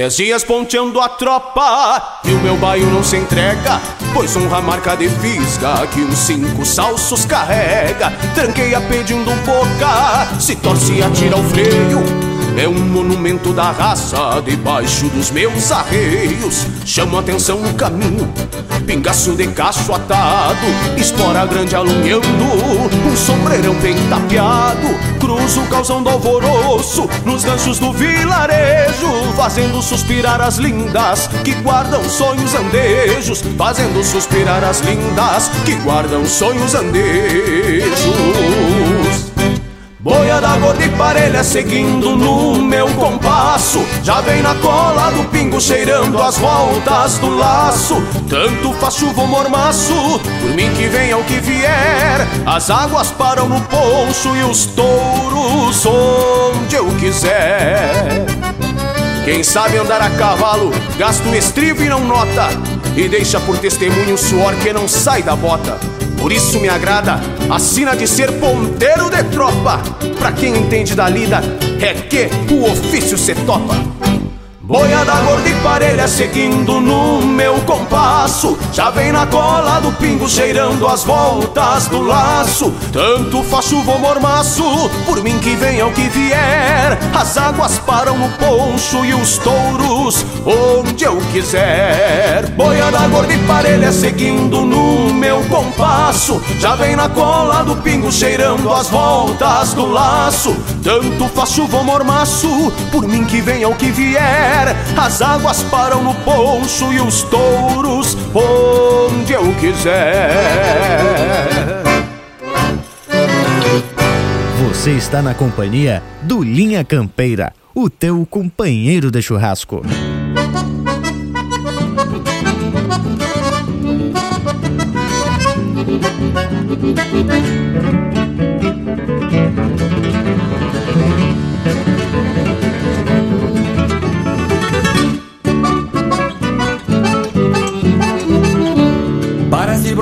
Dez dias ponteando a tropa e o meu baio não se entrega Pois honra a marca de fisga que os cinco salsos carrega. Tranqueia pedindo boca, se torce e atira o freio é um monumento da raça debaixo dos meus arreios. Chamo atenção no caminho, pingaço de cacho atado, espora grande alunhando, um sombreirão bem tapeado. Cruzo o calzão do alvoroço nos ganchos do vilarejo, fazendo suspirar as lindas que guardam sonhos andejos, fazendo suspirar as lindas que guardam sonhos andejos. Boia da gorda e parelha seguindo no meu compasso. Já vem na cola do pingo cheirando as voltas do laço. Tanto faz chuva ou mormaço, por mim que venha o que vier. As águas param no poncho e os touros onde eu quiser. Quem sabe andar a cavalo, gasta o estribo e não nota. E deixa por testemunho o suor que não sai da bota por isso me agrada a sina de ser ponteiro de tropa. Pra quem entende da lida, é que o ofício se topa. Boia da gorda e parelha seguindo no meu compasso. Já vem na cola do pingo cheirando as voltas do laço. Tanto faz chuva ou mormaço, por mim que venha o que vier. As águas param no poncho e os touros onde eu quiser. Boia da gorda e parelha seguindo no meu compasso. Já vem na cola do pingo cheirando as voltas do laço. Tanto faz chuva ou mormaço, por mim que venha o que vier as águas param no poncho e os touros onde eu quiser. Você está na companhia do Linha Campeira, o teu companheiro de churrasco.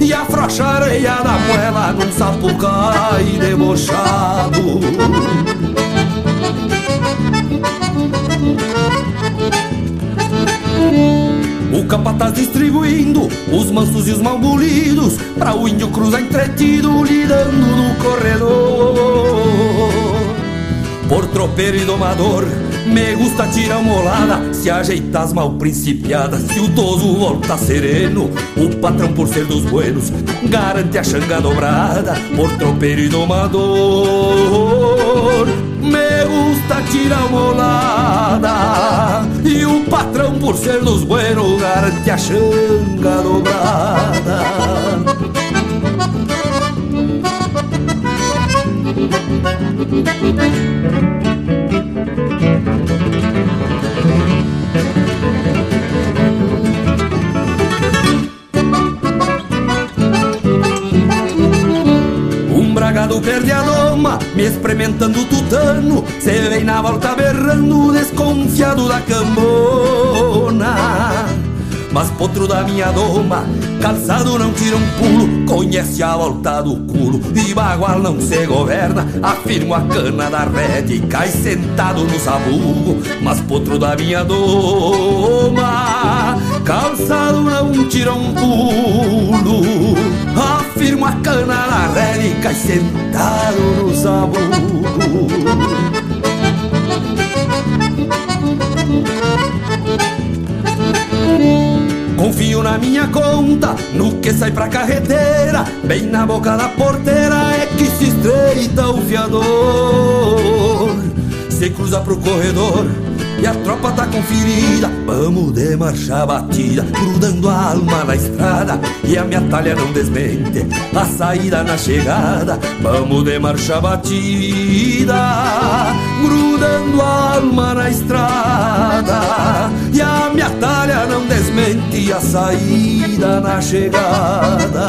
E afrouxa a areia da moela Num sapucai debochado. O capataz distribuindo os mansos e os mal bolidos Pra o índio cruzar entretido lidando no corredor. Por tropeiro e domador me gusta tirar uma olada Se ajeitar as mal principiadas. Se o toso volta sereno O patrão por ser dos buenos Garante a xanga dobrada. Por tropeiro e domador Me gusta tirar uma olada E o patrão por ser dos buenos Garante a xanga dobrada bragado perde a doma, me experimentando tutano. Se vem na volta berrando, desconfiado da cambona. Mas potro da minha doma, calçado não tira um pulo. Conhece a volta do culo, e bagual não se governa. Afirmo a cana da rede e cai sentado no sabugo. Mas potro da minha doma, calçado não tira um pulo Afirmo a cana da rede e sentado no sabugo Confio na minha conta, no que sai pra carreteira Bem na boca da porteira é que se estreita o fiador. Se cruza pro corredor e a tropa tá conferida Vamos de marcha batida, grudando a alma na estrada. E a minha talha não desmente, a saída na chegada. Vamos de marcha batida, grudando a alma na estrada. E a minha talha não desmente, a saída na chegada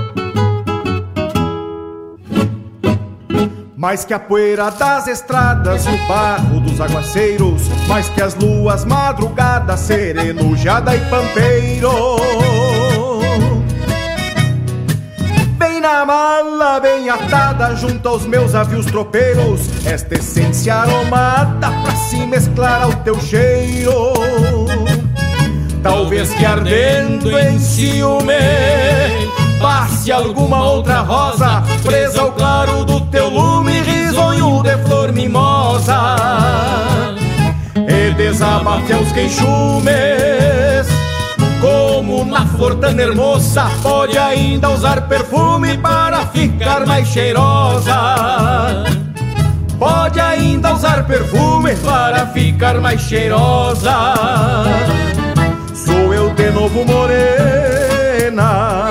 Mais que a poeira das estradas, o barro dos aguaceiros, mais que as luas madrugadas, sereno, jada e pampeiro. Bem na mala, bem atada, junto aos meus avios tropeiros, esta essência aromada pra se mesclar ao teu cheiro. Talvez que ardendo em ciúme passe alguma outra rosa presa ao claro do teu lume, risonho de flor mimosa. E desabafe aos queixumes, como na flor tão hermosa, pode ainda usar perfume para ficar mais cheirosa. Pode ainda usar perfume para ficar mais cheirosa. Sou eu de novo morena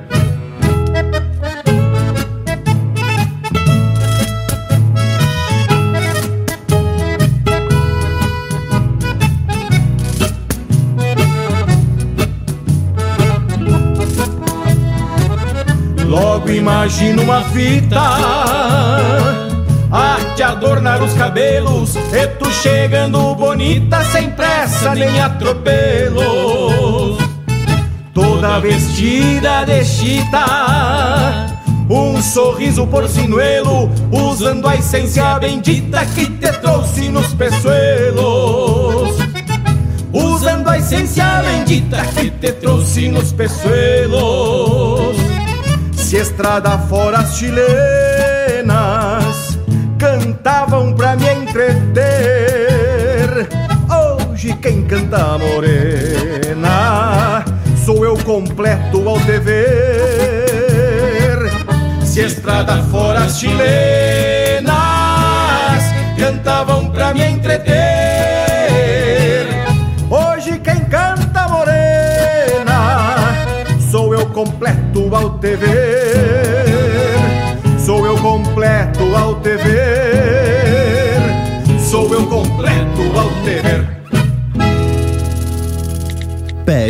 Logo imagino uma fita. A te adornar os cabelos E tu chegando bonita sem pressa nem atropelos. Toda vestida de chita um sorriso porcinuelo Usando a essência bendita que te trouxe nos peçoelos Usando a essência bendita que te trouxe nos peçoelos se estrada fora as chilenas cantavam pra me entreter. Hoje quem canta morena sou eu completo ao dever. Se estrada fora as chilenas cantavam pra me entreter. Hoje quem canta morena sou eu completo ao te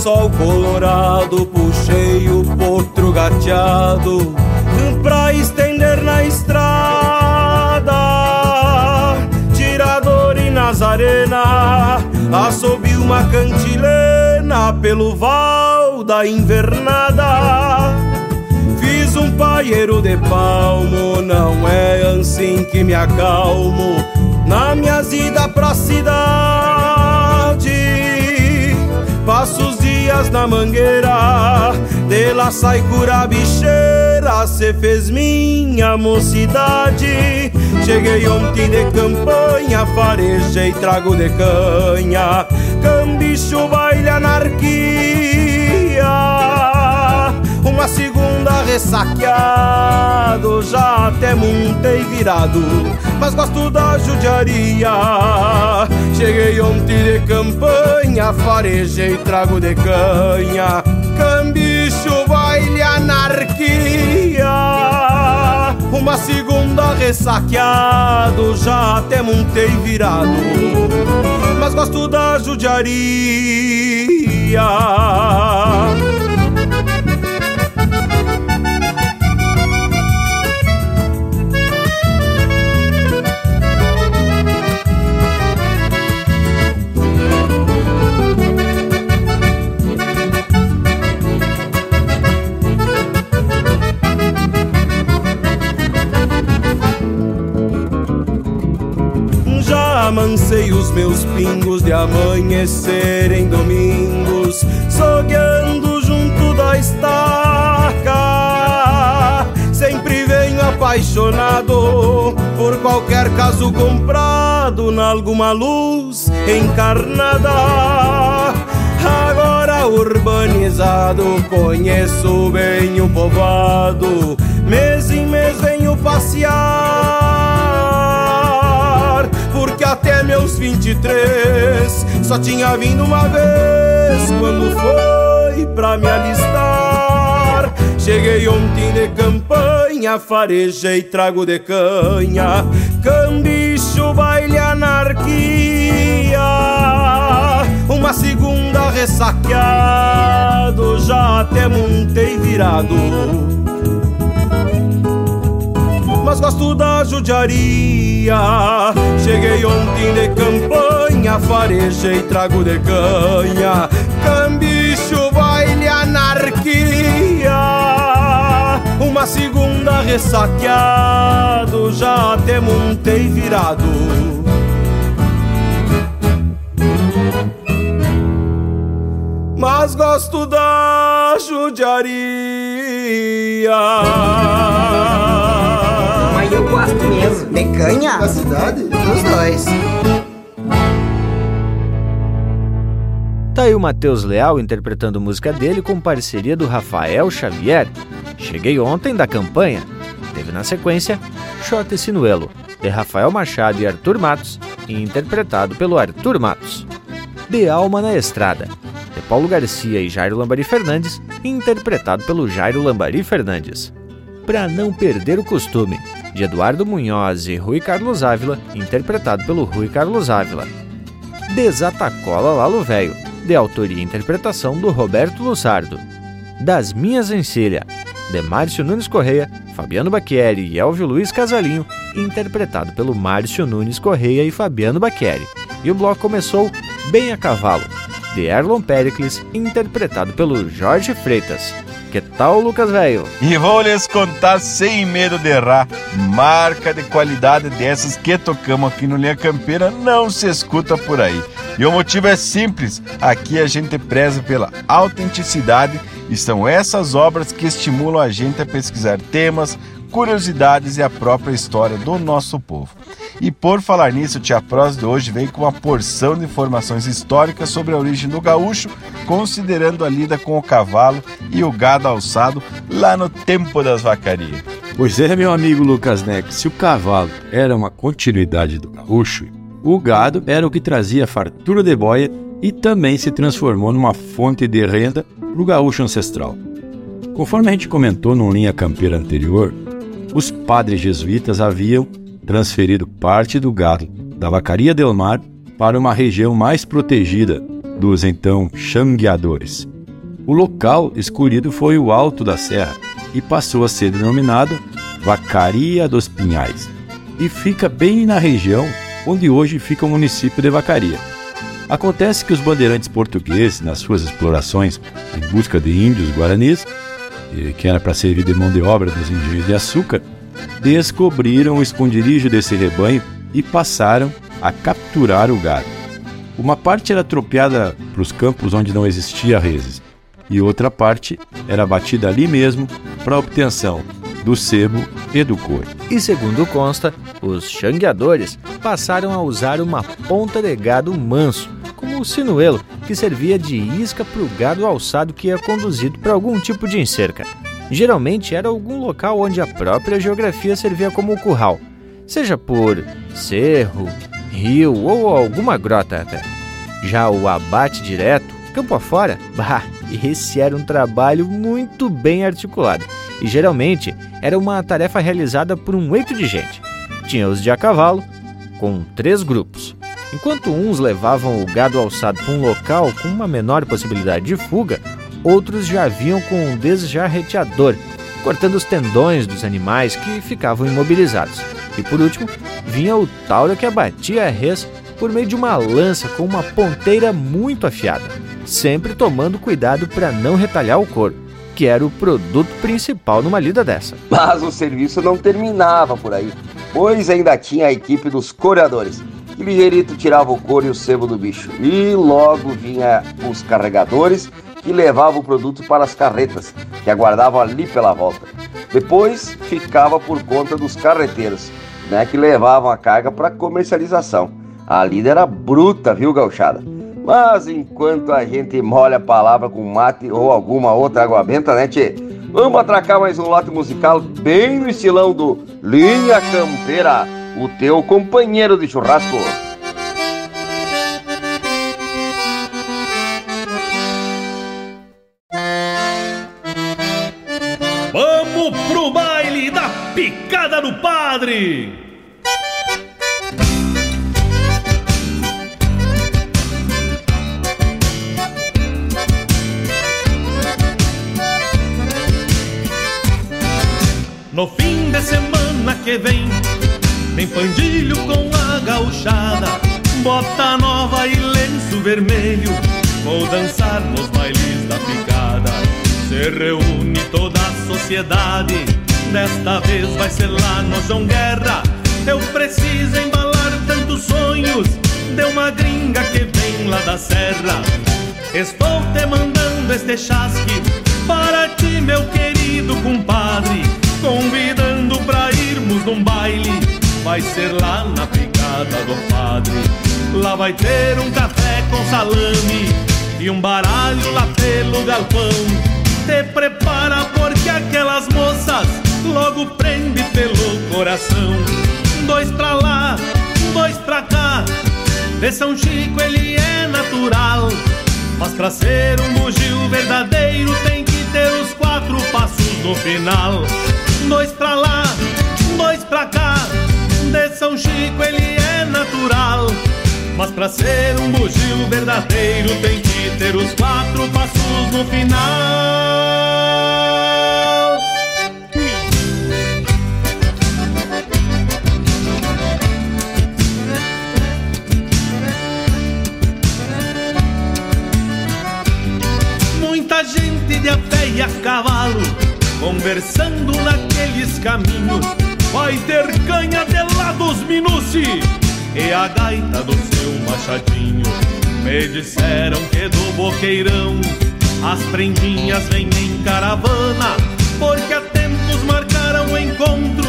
Sol colorado, puxei o potro gateado pra estender na estrada. Tirador e Nazarena, assobiu uma cantilena pelo val da invernada. Fiz um paieiro de palmo, não é assim que me acalmo na minha ida pra cidade. Passo os dias na mangueira, de lá sai cura bicheira, cê fez minha mocidade. Cheguei ontem de campanha, farejei trago de canha, cambicho, baile, anarquia. Uma segunda ressaqueado, já até montei virado, mas gosto da judiaria. Cheguei ontem de campanha, farejei trago de canha, cambicho, baile, anarquia. Uma segunda ressaqueado, já até montei virado, mas gosto da judiaria. Amancei os meus pingos de amanhecer em domingos, sogueando junto da estaca. Sempre venho apaixonado por qualquer caso comprado na alguma luz encarnada. Agora urbanizado, conheço bem o povoado, mês em mês venho passear. Até meus 23 só tinha vindo uma vez quando foi pra me alistar. Cheguei ontem de campanha, farejei trago de canha, cambicho, baile, anarquia. Uma segunda ressaqueado, já até montei virado mas gosto da judiaria. Cheguei ontem de campanha, farejei trago de canha, cambicho, baile, anarquia. Uma segunda ressaqueado, já até montei virado. Mas gosto da judiaria. Eu gosto mesmo. De canha? Da cidade? Os dois. Tá aí o Matheus Leal interpretando música dele com parceria do Rafael Xavier. Cheguei ontem da campanha. Teve na sequência Shot e Sinuelo, de Rafael Machado e Arthur Matos, interpretado pelo Arthur Matos. De Alma na Estrada, de Paulo Garcia e Jairo Lambari Fernandes, interpretado pelo Jairo Lambari Fernandes. Pra não perder o costume, de Eduardo Munhoz e Rui Carlos Ávila, interpretado pelo Rui Carlos Ávila. Desatacola Lalo Velho, de autoria e interpretação do Roberto Lussardo. Das Minhas Encilha, de Márcio Nunes Correia, Fabiano Bacchieri e Elvio Luiz Casalinho, interpretado pelo Márcio Nunes Correia e Fabiano Bacchieri. E o bloco começou Bem a Cavalo, de Erlon Pericles, interpretado pelo Jorge Freitas. Que tal, Lucas Velho? E vou lhes contar sem medo de errar. Marca de qualidade dessas que tocamos aqui no Linha Campeira não se escuta por aí. E o motivo é simples: aqui a gente preza pela autenticidade e são essas obras que estimulam a gente a pesquisar temas, curiosidades e a própria história do nosso povo. E por falar nisso, o Tia Prosa de hoje vem com uma porção de informações históricas sobre a origem do gaúcho, considerando a lida com o cavalo e o gado alçado lá no tempo das vacarias. Pois é, meu amigo Lucas Neck, se o cavalo era uma continuidade do gaúcho, o gado era o que trazia fartura de boia e também se transformou numa fonte de renda para o gaúcho ancestral. Conforme a gente comentou numa linha campeira anterior, os padres jesuítas haviam transferido parte do gado da Vacaria del Mar para uma região mais protegida dos então xangueadores. O local escolhido foi o Alto da Serra e passou a ser denominado Vacaria dos Pinhais e fica bem na região onde hoje fica o município de Vacaria. Acontece que os bandeirantes portugueses, nas suas explorações em busca de índios guaranis, que era para servir de mão de obra dos engenhos de açúcar, descobriram o esconderijo desse rebanho e passaram a capturar o gado. Uma parte era tropeada para os campos onde não existia reses, e outra parte era batida ali mesmo para a obtenção do sebo e do couro. E segundo consta, os xangueadores passaram a usar uma ponta de gado manso, como o sinuelo, que servia de isca para o gado alçado que ia conduzido para algum tipo de encerca. Geralmente era algum local onde a própria geografia servia como curral, seja por cerro, rio ou alguma grota até. Já o abate direto, campo afora, (laughs) bah, esse era um trabalho muito bem articulado e geralmente era uma tarefa realizada por um eito de gente. Tinha os de a cavalo, com três grupos. Enquanto uns levavam o gado alçado para um local com uma menor possibilidade de fuga, outros já vinham com um desjarreteador, cortando os tendões dos animais que ficavam imobilizados. E por último, vinha o tauro que abatia a res por meio de uma lança com uma ponteira muito afiada, sempre tomando cuidado para não retalhar o couro, que era o produto principal numa lida dessa. Mas o serviço não terminava por aí, pois ainda tinha a equipe dos coreadores, que ligeirito tirava o couro e o sebo do bicho. E logo vinha os carregadores que levavam o produto para as carretas, que aguardavam ali pela volta. Depois ficava por conta dos carreteiros, né, que levavam a carga para comercialização. A lida era bruta, viu, gauchada? Mas enquanto a gente molha a palavra com mate ou alguma outra água benta, né, tchê? Vamos atracar mais um lote musical bem no estilão do Linha Campeira, o teu companheiro de churrasco. Vamos pro baile da picada do padre! No fim de semana que vem, vem pandilho com a gauchada, bota nova e lenço vermelho, vou dançar nos bailes da picada. Se reúne toda a sociedade desta vez vai ser lá no João Guerra. Eu preciso embalar tantos sonhos de uma gringa que vem lá da serra. Estou te mandando este chasque para ti, meu querido compadre. Convidando pra irmos num baile, vai ser lá na picada do padre. Lá vai ter um café com salame e um baralho lá pelo galpão. Te prepara porque aquelas moças logo prende pelo coração. Dois pra lá, dois pra cá, de São Chico ele é natural. Mas pra ser um bugio verdadeiro tem que ter os quatro passos no final. Dois pra lá, dois pra cá, de São Chico ele é natural. Mas pra ser um bugio verdadeiro tem que ter os quatro passos no final. Muita gente de a pé e a cavalo conversando naqueles caminhos. Vai ter canha de lá dos Minuci e a gaita do seu machadinho. Me disseram que do boqueirão as prendinhas vêm em caravana, porque há tempos marcaram o encontro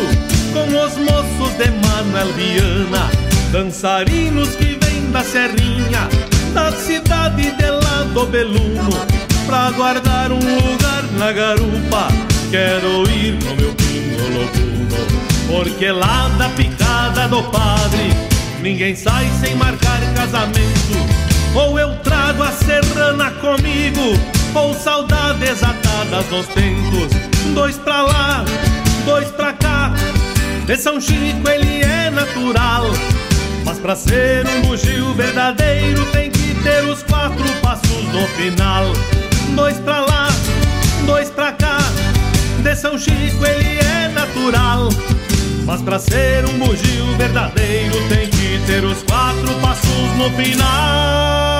com os moços de Manuel Viana, dançarinos que vêm da Serrinha, da cidade de lá do Beluno, pra guardar um lugar na garupa. Quero ir no meu pingo lobuno, porque lá da picada do padre Ninguém sai sem marcar casamento. Ou eu trago a serrana comigo, ou saudades atadas nos tentos. Dois pra lá, dois pra cá. De São Chico ele é natural. Mas pra ser um bugio verdadeiro tem que ter os quatro passos no final. Dois pra lá, dois pra cá. De São Chico ele. Mas pra ser um bugio verdadeiro tem que ter os quatro passos no final.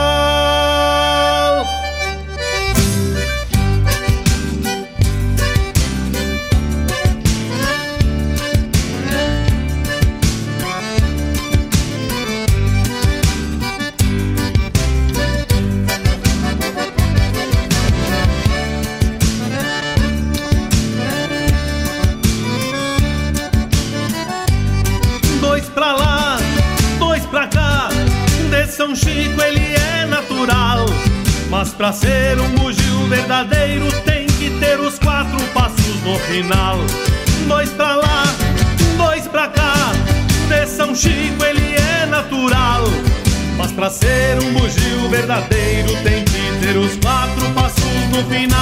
Pra ser um bugio verdadeiro tem que ter os quatro passos no final.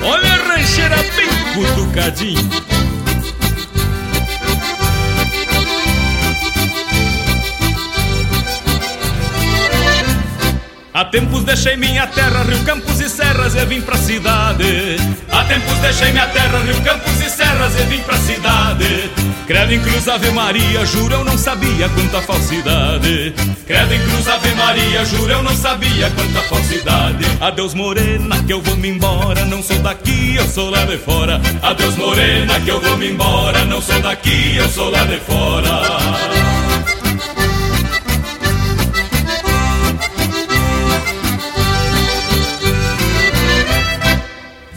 Olha a rancheira bem cutucadinho. Há tempos deixei minha terra, rio, campos e serras e vim pra cidade. Há tempos deixei minha terra, rio, campos e serras e vim pra cidade. Credo em cruz Ave Maria, juro eu não sabia quanta falsidade. Credo em cruz Ave Maria, juro eu não sabia quanta falsidade. Adeus morena, que eu vou me embora, não sou daqui, eu sou lá de fora. Adeus morena, que eu vou me embora, não sou daqui, eu sou lá de fora.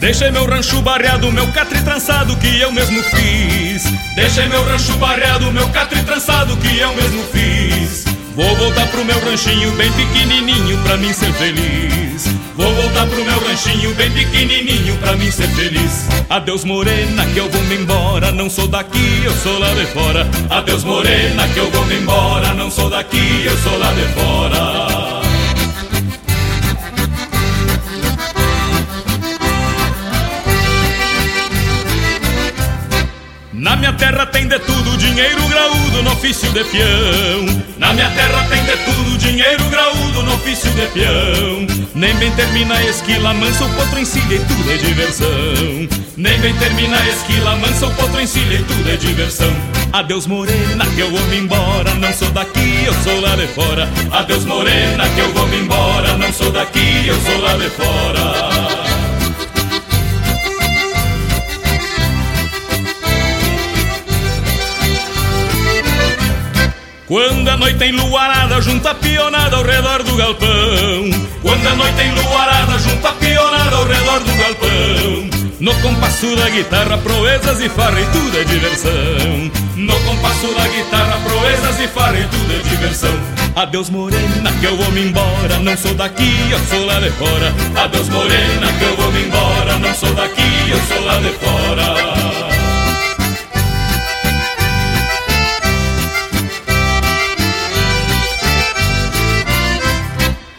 Deixei meu rancho barreado, meu catre trançado que eu mesmo fiz. Deixei meu rancho barreado, meu catre trançado que eu mesmo fiz. Vou voltar pro meu ranchinho bem pequenininho pra mim ser feliz. Vou voltar pro meu ranchinho bem pequenininho pra mim ser feliz. Adeus morena que eu vou me embora, não sou daqui, eu sou lá de fora. Adeus morena que eu vou me embora, não sou daqui, eu sou lá de fora. Na minha terra tem de tudo, dinheiro graúdo no ofício de peão. Na minha terra tem de tudo, dinheiro graúdo no ofício de peão. Nem bem termina a esquila, mansa o potro encilha e tudo é diversão. Nem bem termina a esquila, mansa o potro encilha e tudo é diversão. Adeus morena que eu vou me embora, não sou daqui, eu sou lá de fora. Adeus morena que eu vou me embora, não sou daqui, eu sou lá de fora. Quando a noite tem luarada, junto a pionada ao redor do galpão. Quando a noite tem luarada, junto a pionada ao redor do galpão. No compasso da guitarra, proezas e farra e tudo é diversão. No compasso da guitarra, proezas e farra e tudo é diversão. Adeus morena, que eu vou me embora, não sou daqui, eu sou lá de fora. Adeus morena, que eu vou me embora, não sou daqui, eu sou lá de fora.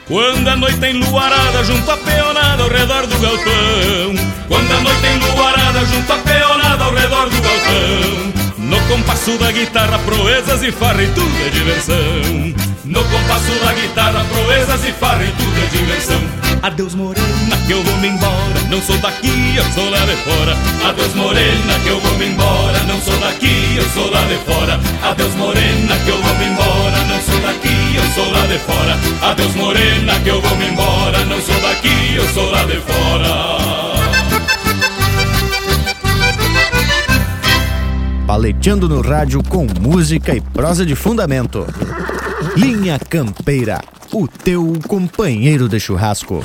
Quando a noite tem luarada junto a peonada ao redor do galpão. Quando a noite tem luarada junto a peonada ao redor do galpão compasso da guitarra proezas e farra e tudo é diversão. No compasso da guitarra proezas e farra e tudo é diversão. Adeus morena que eu vou me embora. Não sou daqui, eu sou lá de fora. Adeus morena que eu vou me embora. Não sou daqui, eu sou lá de fora. Adeus morena que eu vou me embora. Não sou daqui, eu sou lá de fora. Adeus morena que eu vou me embora. Não sou daqui, eu sou lá de fora Paleteando no rádio com música e prosa de fundamento. Linha Campeira, o teu companheiro de churrasco.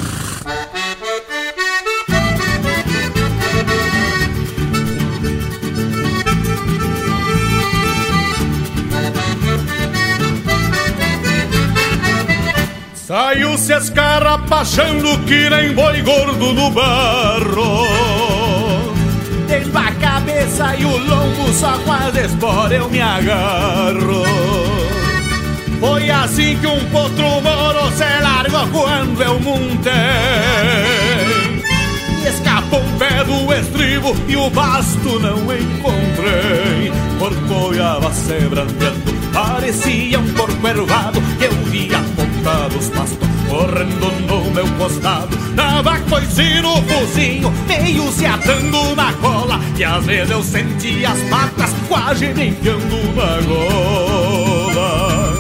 Saiu se escarrapachando que nem boi gordo no barro Tendo a cabeça e o lombo só com as esporas eu me agarro. Foi assim que um potro moro se largou quando eu montei. E escapou um pé do estribo e o basto não encontrei Por coiava se brandeando Parecia um porco ervado que eu via apontar os pastos correndo no meu costado. Dava coice no focinho, meio se atando na cola. E às vezes eu sentia as patas quase me enfiando na gola.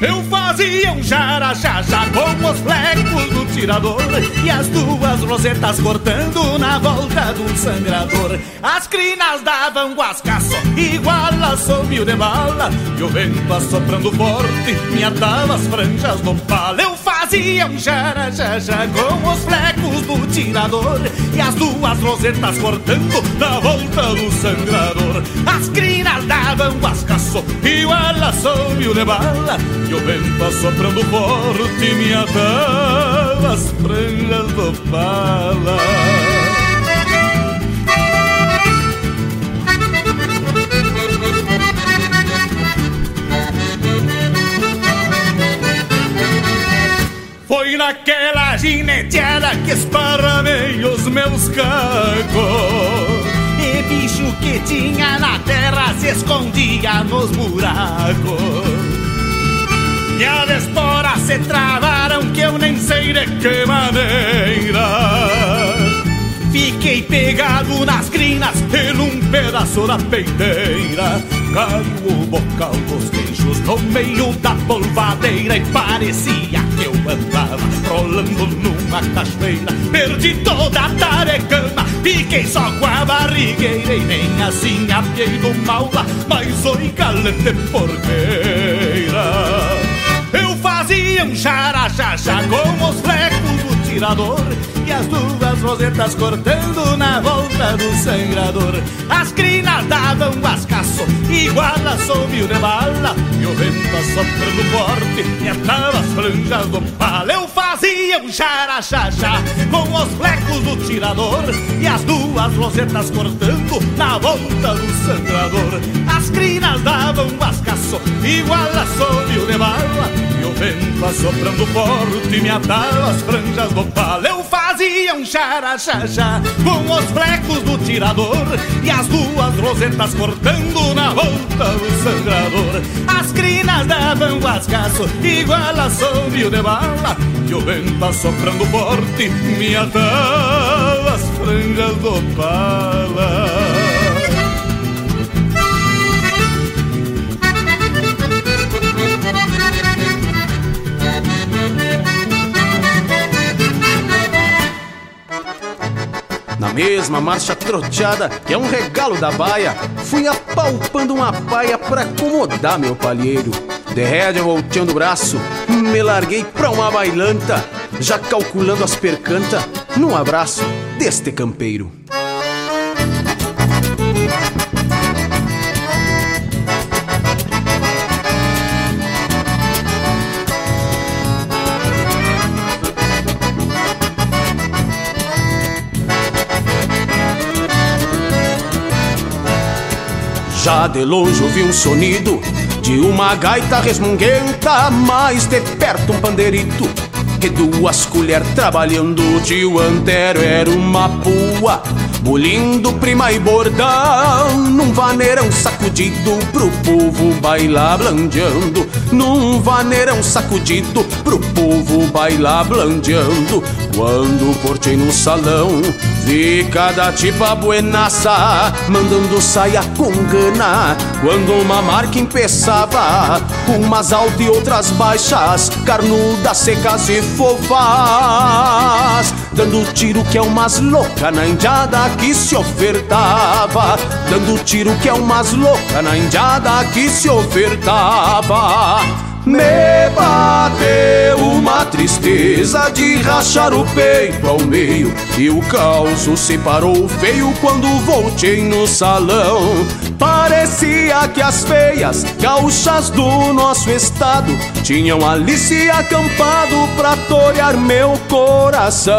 Eu fazia um jara-jaja com os flecos do tirador. E as duas rosetas cortando na volta do sangrador. As crinas davam guascaço igual a sombio de bala. E o vento assoprando forte me atava as franjas no palo Eu fazia um jara-jaja com os flecos do tirador E as duas rosetas cortando na volta do sangrador. As crinas davam guascaço igual a sombio de bala E o vento assoprando forte me atava as franjas do pala Foi naquela gineteada que esparramei os meus cacos E bicho que tinha na terra se escondia nos buracos. E as esporas se travaram que eu nem sei de que maneira. Fiquei pegado nas crinas e num pedaço da peiteira. Caiu o bocal dos queixos no meio da polvadeira E parecia que eu andava rolando numa cachoeira Perdi toda a tarecama, fiquei só com a barrigueira E nem assim apiei do mal lá, mas oi calente porqueira. Eu fazia um xaraxaxa com os flecos tirador E as duas rosetas cortando na volta do sangrador. As crinas davam guascaço igual a sombio de bala E o vento assoprando forte me atava as franjas do pala Eu fazia um xaraxaxa com os flecos do tirador E as duas rosetas cortando na volta do sangrador. As crinas davam guascaço igual a sombio de bala e vento assoprando forte me atava as franjas do pala Eu fazia um xaraxaxa com os flecos do tirador E as duas rosetas cortando na volta do sangrador. As crinas davam guascaço igual a sombio de bala E o vento assoprando forte me atava as franjas do pala mesma marcha troteada, que é um regalo da baia, fui apalpando uma paia pra acomodar meu palheiro. De rédea volteando o braço, me larguei pra uma bailanta, já calculando as percanta, num abraço deste campeiro. De longe ouvi um sonido de uma gaita resmunguenta, mais de perto um pandeirito e duas colheres trabalhando. O tio Antero era uma pua, bolindo prima e bordão, num vaneirão sacudido pro povo bailar blandeando. Num vaneirão sacudido pro povo bailar blandeando. Quando cortei no salão, vi cada tipa buenaça, mandando saia com gana. Quando uma marca empeçava, umas altas e outras baixas, carnudas, secas e fofas. Dando tiro que é umas louca na indiada que se ofertava. Dando tiro que é umas louca na indiada que se ofertava. Me bateu uma tristeza de rachar o peito ao meio E o caos separou feio quando voltei no salão. Parecia que as feias gaúchas do nosso estado Tinham ali se acampado pra torear meu coração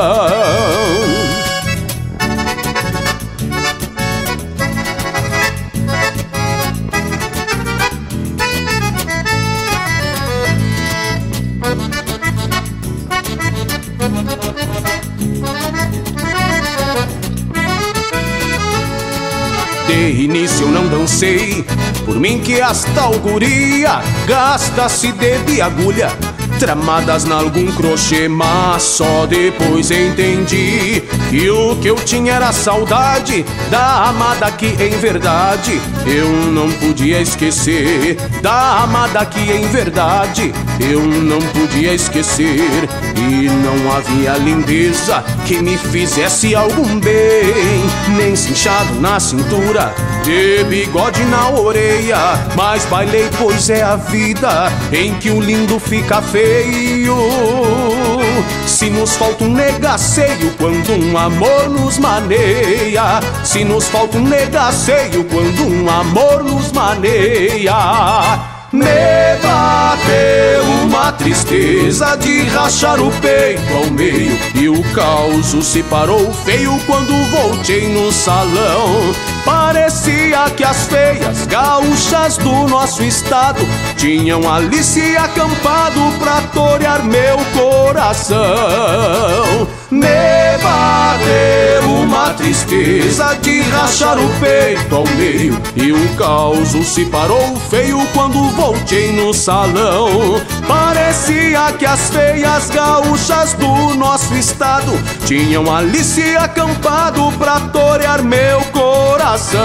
início eu não dancei, por mim que esta auguria gasta-se de agulha tramadas na algum crochê, mas só depois entendi que o que eu tinha era saudade da amada que em verdade eu não podia esquecer, da amada que em verdade eu não podia esquecer e não havia lindeza que me fizesse algum bem, nem cinchado na cintura, de bigode na orelha, mas bailei pois é a vida em que o lindo fica feio se nos falta um negaceio quando um amor nos maneia. Se nos falta um negaceio quando um amor nos maneia. Me bateu uma tristeza de rachar o peito ao meio E o caos se parou feio quando voltei no salão. Parecia que as feias gaúchas do nosso estado Tinham ali se acampado pra torear meu coração. Me bateu uma tristeza de rachar o peito ao meio E o caos se parou feio quando voltei no salão. Parecia que as feias gaúchas do nosso estado tinham ali se acampado pra torear meu coração.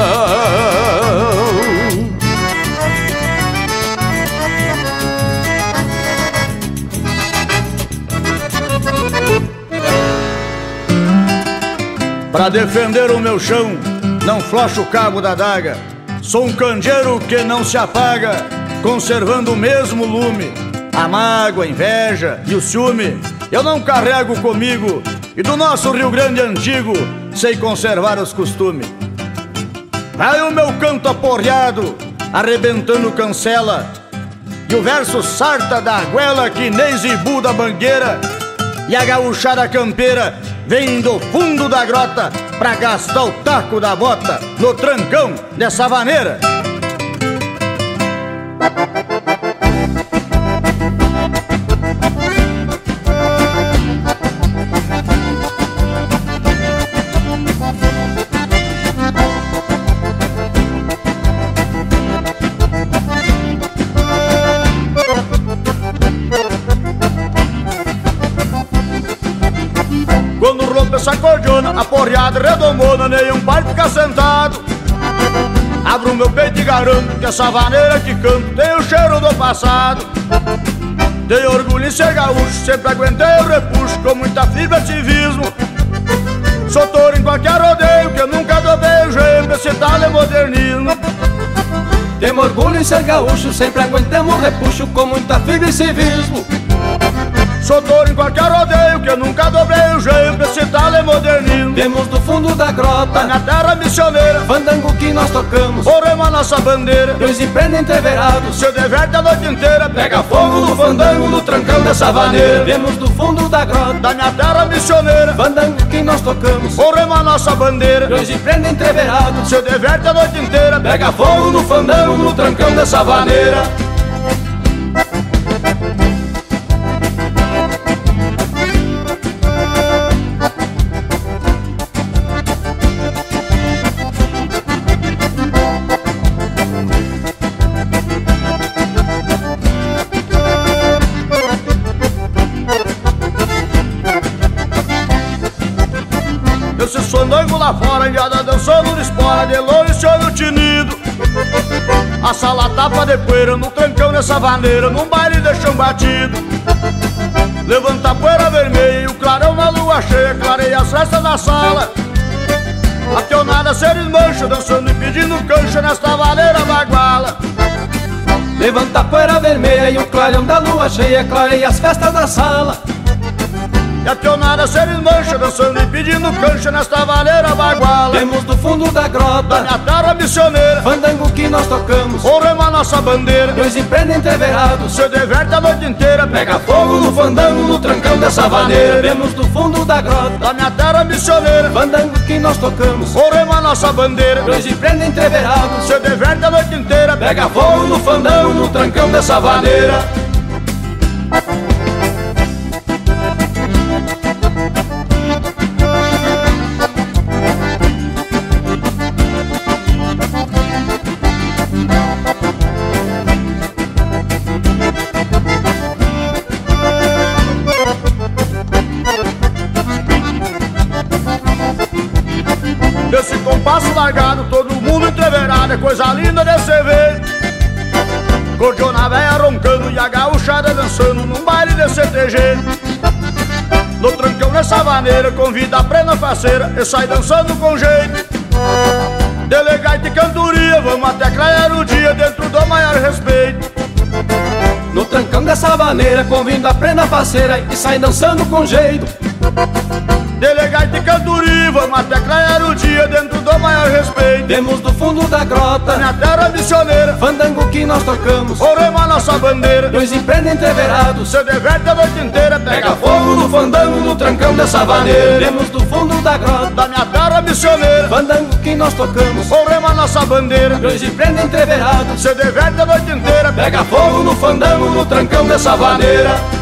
Pra defender o meu chão, não flocho o cabo da daga. Sou um candeeiro que não se apaga, conservando o mesmo lume. A mágoa, a inveja e o ciúme eu não carrego comigo. E do nosso Rio Grande antigo sei conservar os costumes. Vai o meu canto aporreado, arrebentando cancela. E o verso sarta da arguela que nem zibu da bangueira. E a gauchada campeira vem do fundo da grota pra gastar o taco da bota no trancão dessa vaneira. Essa cordiona, a porreada redomona, nenhum pai fica sentado. Abro meu peito e garanto que essa vaneira que canto tem o cheiro do passado. Tenho orgulho em ser gaúcho, sempre aguentei o repuxo com muita fibra e ativismo. Sou touro em qualquer rodeio que eu nunca dobrei o jeito, esse tal é modernismo. Temos orgulho em ser gaúcho, sempre aguentamos repuxo com muita fibra e civismo. Sou touro em qualquer rodeio que eu nunca dobrei o jeito, esse tal é modernismo. Temos do fundo da grota, na terra missioneira, fandango que nós tocamos. Oremos a nossa bandeira, dois empreendem entreverados. Se diverte a noite inteira, pega fogo no fandango, no trancão dessa vaneira. Temos do fundo da grota, da minha terra missioneira, fandango que nós tocamos. Oremos a nossa bandeira, dois empreendem entreverados. Se diverte a noite inteira, pega fogo no fandango, no trancão dessa vaneira. Lá fora, indiada dançando no espora, de longe olho tinido. A sala tapa de poeira, no trancão nessa vaneira, num baile de chão batido. Levanta a poeira vermelha e o clarão na lua cheia, clareia as festas da sala. A pionada se desmancha, dançando e pedindo cancha nesta vaneira baguala. Levanta a poeira vermelha e o clarão da lua cheia, clareia as festas da sala. E a pionada se desmancha, dançando e pedindo cancha nesta valeira baguala. Temos do fundo da grota, da minha terra missioneira, fandango que nós tocamos. Honremos a nossa bandeira, dois empreendem entreverados. Se diverte a noite inteira, pega fogo no fandango, no trancão dessa vaneira. Temos do fundo da grota, da minha terra missioneira, fandango que nós tocamos. Honremos a nossa bandeira, dois empreendem entreverados. Se diverte a noite inteira, pega fogo no fandango, no trancão dessa vaneira. De CTG. No trancão nessa maneira, convida a prena faceira e sai dançando com jeito. Delegado de cantoria, vamos até clarear o dia dentro do maior respeito. No trancão dessa maneira, convido a prenda faceira e sai dançando com jeito. Delegado de cantoria, vamos até clarear o dia dentro do maior respeito. Temos do fundo da grota, na terra missioneira, fandango que nós tocamos. Oremos a nossa bandeira, dois empreendem entreverados. Se diverte a noite inteira, pega, pega fogo no fandango, no trancão dessa vaneira. Temos do fundo da grota, da minha terra missioneira, fandango que nós tocamos. Oremos a nossa bandeira, dois empreendem entreverados. Se diverte a noite inteira, pega fogo no fandango, no trancão dessa vaneira.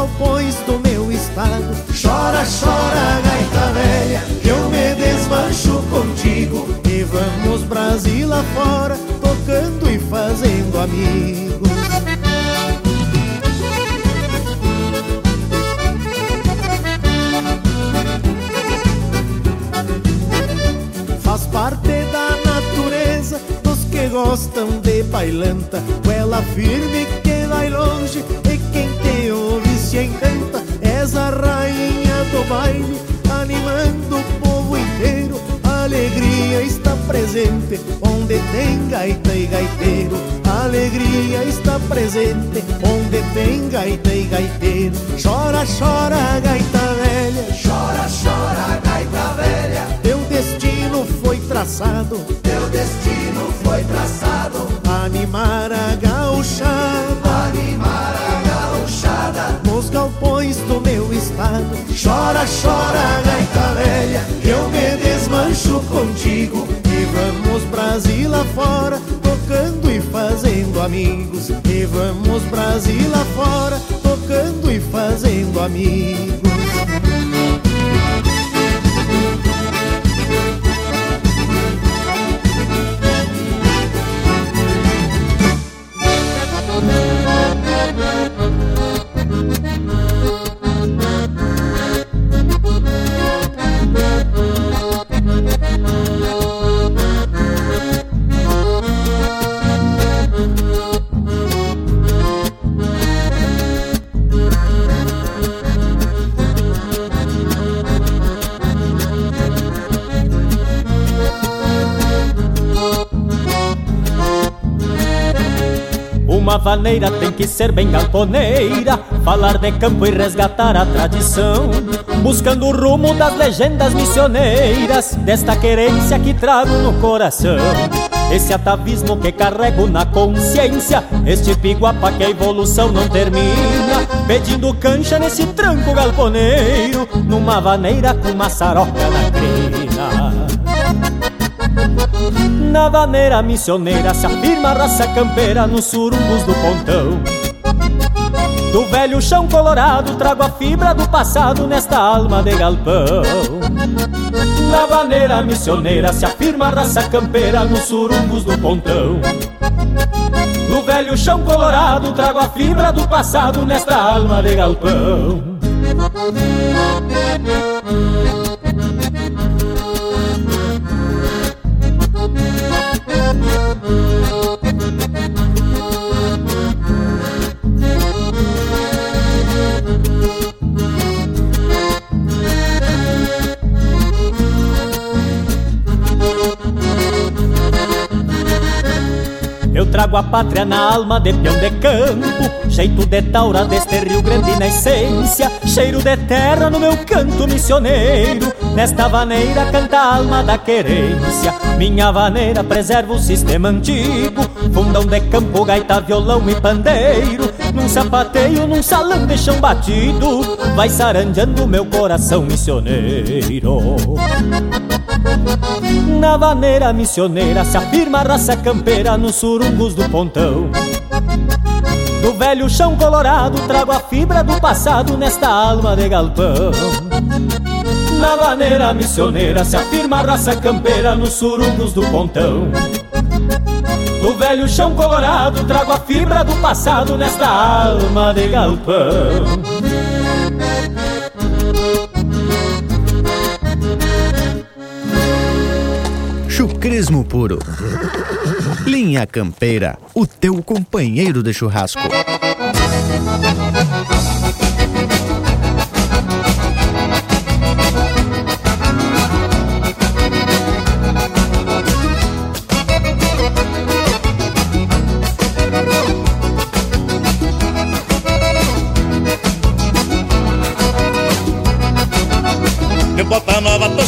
Galpões do meu estado. Chora, chora, gaita velha. Que eu me desmancho contigo. E vamos Brasil afora. Tocando e fazendo amigos. Faz parte da natureza dos que gostam de bailanta. Ela firme que vai longe do baile, animando o povo inteiro. A alegria está presente onde tem gaita e gaiteiro. A alegria está presente onde tem gaita e gaiteiro. Chora, chora, gaita velha. Chora, chora, gaita velha. Teu destino foi traçado. Teu destino foi traçado. Animar a gauchada. Animar a gauchada. Nos galpões do meu estado. Chora, chora, gaita velha. Eu me desmancho contigo. E vamos Brasil afora. Tocando e fazendo amigos. E vamos Brasil afora. Tocando e fazendo amigos. Uma vaneira tem que ser bem galponeira, falar de campo e resgatar a tradição, buscando o rumo das legendas missioneiras, desta querência que trago no coração. Esse atavismo que carrego na consciência, este piguapa que a evolução não termina, pedindo cancha nesse tranco galponeiro, numa vaneira com maçaroca na crina. Na vaneira missioneira se afirma a raça campeira nos surungos do pontão. Do velho chão colorado trago a fibra do passado nesta alma de galpão. Na vaneira missioneira se afirma a raça campeira nos surungos do pontão. Do velho chão colorado trago a fibra do passado nesta alma de galpão. Trago a pátria na alma de peão de campo Jeito de taura deste Rio Grande na essência Cheiro de terra no meu canto missioneiro. Nesta vaneira canta a alma da querência Minha vaneira preserva o sistema antigo. Fundão de campo, gaita, violão e pandeiro Num sapateio, num salão de chão batido Vai saranjando meu coração missioneiro na vaneira missioneira se afirma a raça campeira nos surungos do pontão. Do velho chão colorado trago a fibra do passado nesta alma de galpão. Na vaneira missioneira se afirma a raça campeira nos surungos do pontão. Do velho chão colorado trago a fibra do passado nesta alma de galpão. Chucrismo puro. Linha Campeira, o teu companheiro de churrasco.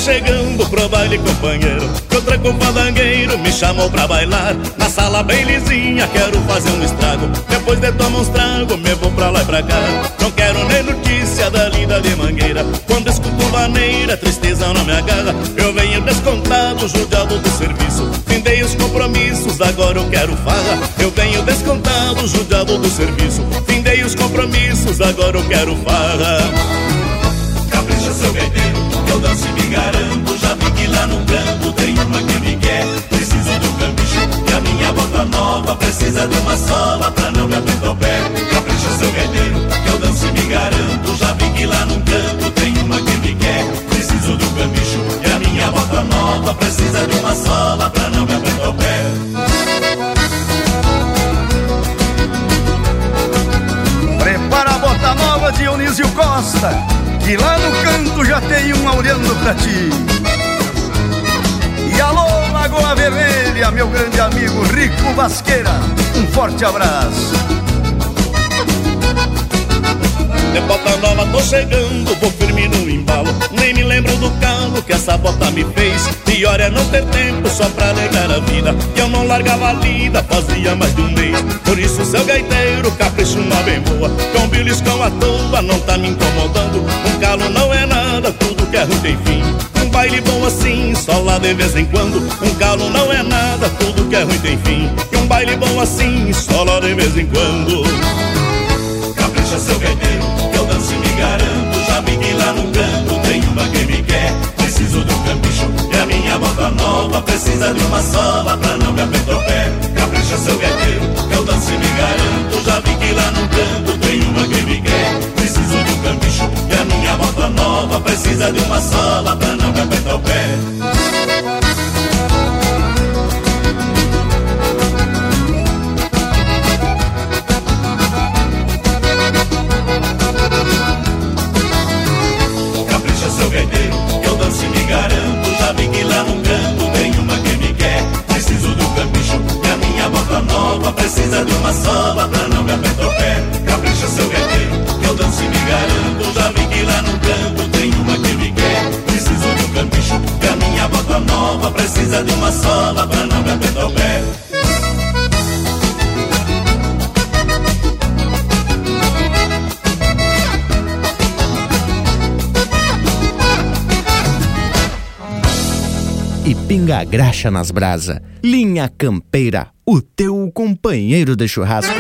Chegando pro baile companheiro. Que o tranco fandangueiro me chamou pra bailar. Na sala bem lisinha, quero fazer um estrago. Depois de tomar uns trago, me vou pra lá e pra cá. Não quero nem notícia da linda de mangueira. Quando escuto vaneira, tristeza não me agarra. Eu venho descontado, judiado do serviço. Findei os compromissos, agora eu quero farra. Eu venho descontado, judiado do serviço. Findei os compromissos, agora eu quero farra. Capricha seu gaiteiro, eu danço e me garanto Já vi que lá no canto tem uma que me quer. Preciso do cambicho e a minha bota nova Precisa de uma sola pra não me apertar o pé. Capricha seu gaiteiro, eu danço e me garanto Já vi que lá no canto tem uma que me quer. Preciso do cambicho e a minha bota nova Precisa de uma sola pra não me apertar o pé. Prepara a bota nova, Dionísio Costa, que lá no canto já tem uma olhando pra ti. E alô, Lagoa Vermelha, meu grande amigo Rico Vasqueira, um forte abraço. De bota nova tô chegando, vou firme no embalo. Nem me lembro do calo que essa bota me fez. Pior é não ter tempo só pra negar a vida E eu não largava a lida, fazia mais de um mês. Por isso seu gaiteiro, capricho uma bem boa Com beliscão à toa, não tá me incomodando. Um calo não é nada, tudo que é ruim tem fim. Um baile bom assim, só lá de vez em quando. Um calo não é nada, tudo que é ruim tem fim. E um baile bom assim, só lá de vez em quando. Capricha seu gaiteiro, garanto Já vi que lá no canto tem uma que me quer. Preciso do cambicho e a minha bota nova Precisa de uma sola pra não me apertar o pé. Capricha seu gaiteiro, que eu danço e me garanto Já vi que lá no canto tem uma que me quer. Preciso do cambicho e a minha bota nova Precisa de uma sola pra não me apertar o pé Precisa de uma sola pra não me apertar o pé Capricha seu gaiteiro, que eu danço e me garanto. Já vi que lá no canto tem uma que me quer. Preciso do cambicho e a minha bota nova Precisa de uma sola pra não me apertar o pé E pinga a graxa nas brasa. Linha Campeira, o teu companheiro de churrasco.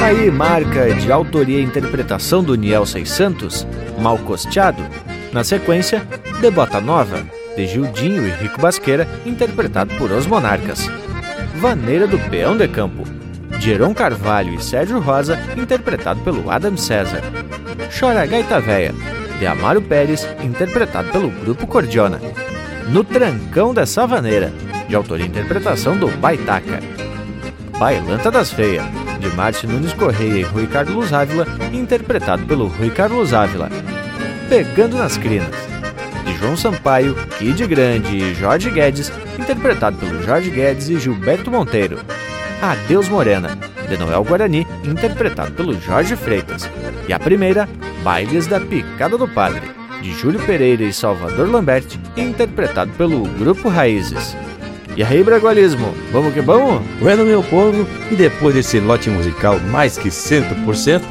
Aí, marca de autoria e interpretação do Niel 600, Mal Costeado. Na sequência, De Bota Nova, de Gildinho e Rico Basqueira, interpretado por Os Monarcas. Vaneira do Peão de Campo, de Heron Carvalho e Sérgio Rosa, interpretado pelo Adam César. Chora Gaita Véia, de Amaro Pérez, interpretado pelo Grupo Cordiona. No Trancão da Savaneira, de autoria e interpretação do Baitaca. Bailanta das Feias, de Márcio Nunes Correia e Rui Carlos Ávila, interpretado pelo Rui Carlos Ávila. Pegando nas Crinas, de João Sampaio, Kid Grande e Jorge Guedes, interpretado pelo Jorge Guedes e Gilberto Monteiro. Adeus Morena, de Noel Guarani, interpretado pelo Jorge Freitas. E a primeira, Bailes da Picada do Padre, de Júlio Pereira e Salvador Lambert, interpretado pelo Grupo Raízes. E aí, Bragualismo, vamos que vamos? Bueno, meu povo, e depois desse lote musical mais que 100%,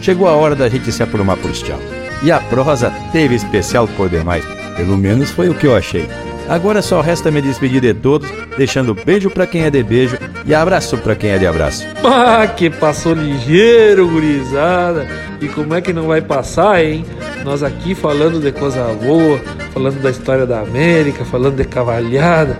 chegou a hora da gente se aprumar por tchau. E a prosa teve especial por demais, pelo menos foi o que eu achei. Agora só resta me despedir de todos, deixando beijo pra quem é de beijo e abraço pra quem é de abraço. Ah, que passou ligeiro, gurizada. E como é que não vai passar, hein? Nós aqui falando de coisa boa, falando da história da América, falando de cavalhada,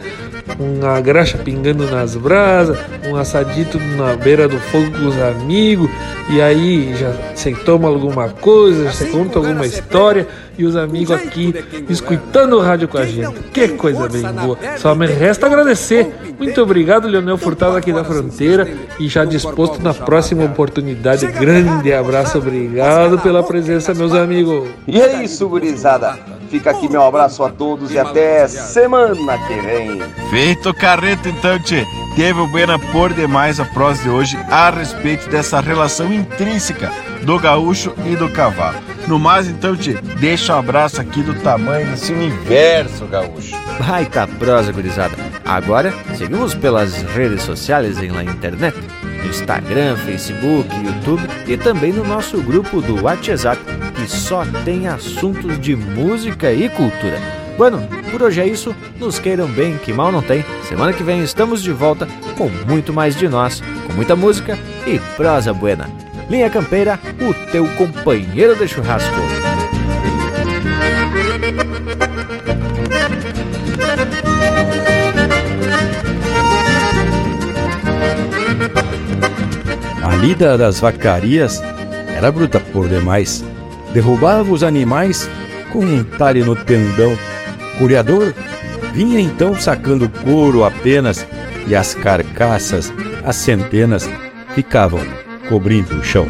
uma graxa pingando nas brasas, um assadito na beira do fogo com os amigos, e aí já você toma alguma coisa, você conta alguma história, e os amigos aqui escutando o rádio com a gente. Que coisa bem boa. Só me resta agradecer. Muito obrigado, Leonel Furtado aqui da fronteira e já disposto na próxima oportunidade. Grande abraço, obrigado pela presença, meus amigos. E é isso, gurizada. Fica aqui meu abraço a todos e até semana que vem. Feito carreto então, tchê. Teve o Buena por demais a prosa de hoje a respeito dessa relação intrínseca do gaúcho e do cavalo. No mais, então, te deixa um abraço aqui do tamanho desse universo gaúcho. Baita prosa, gurizada. Agora, seguimos pelas redes sociais em la internet. Instagram, Facebook, YouTube e também no nosso grupo do WhatsApp, que só tem assuntos de música e cultura. Bueno, por hoje é isso. Nos queiram bem, que mal não tem. Semana que vem estamos de volta com muito mais de nós, com muita música e prosa buena. Linha Campeira, o teu companheiro de churrasco. (laughs) A lida das vacarias era bruta por demais. Derrubava os animais com um talhe no tendão. O curiador vinha então sacando couro apenas e as carcaças, as centenas, ficavam cobrindo o chão.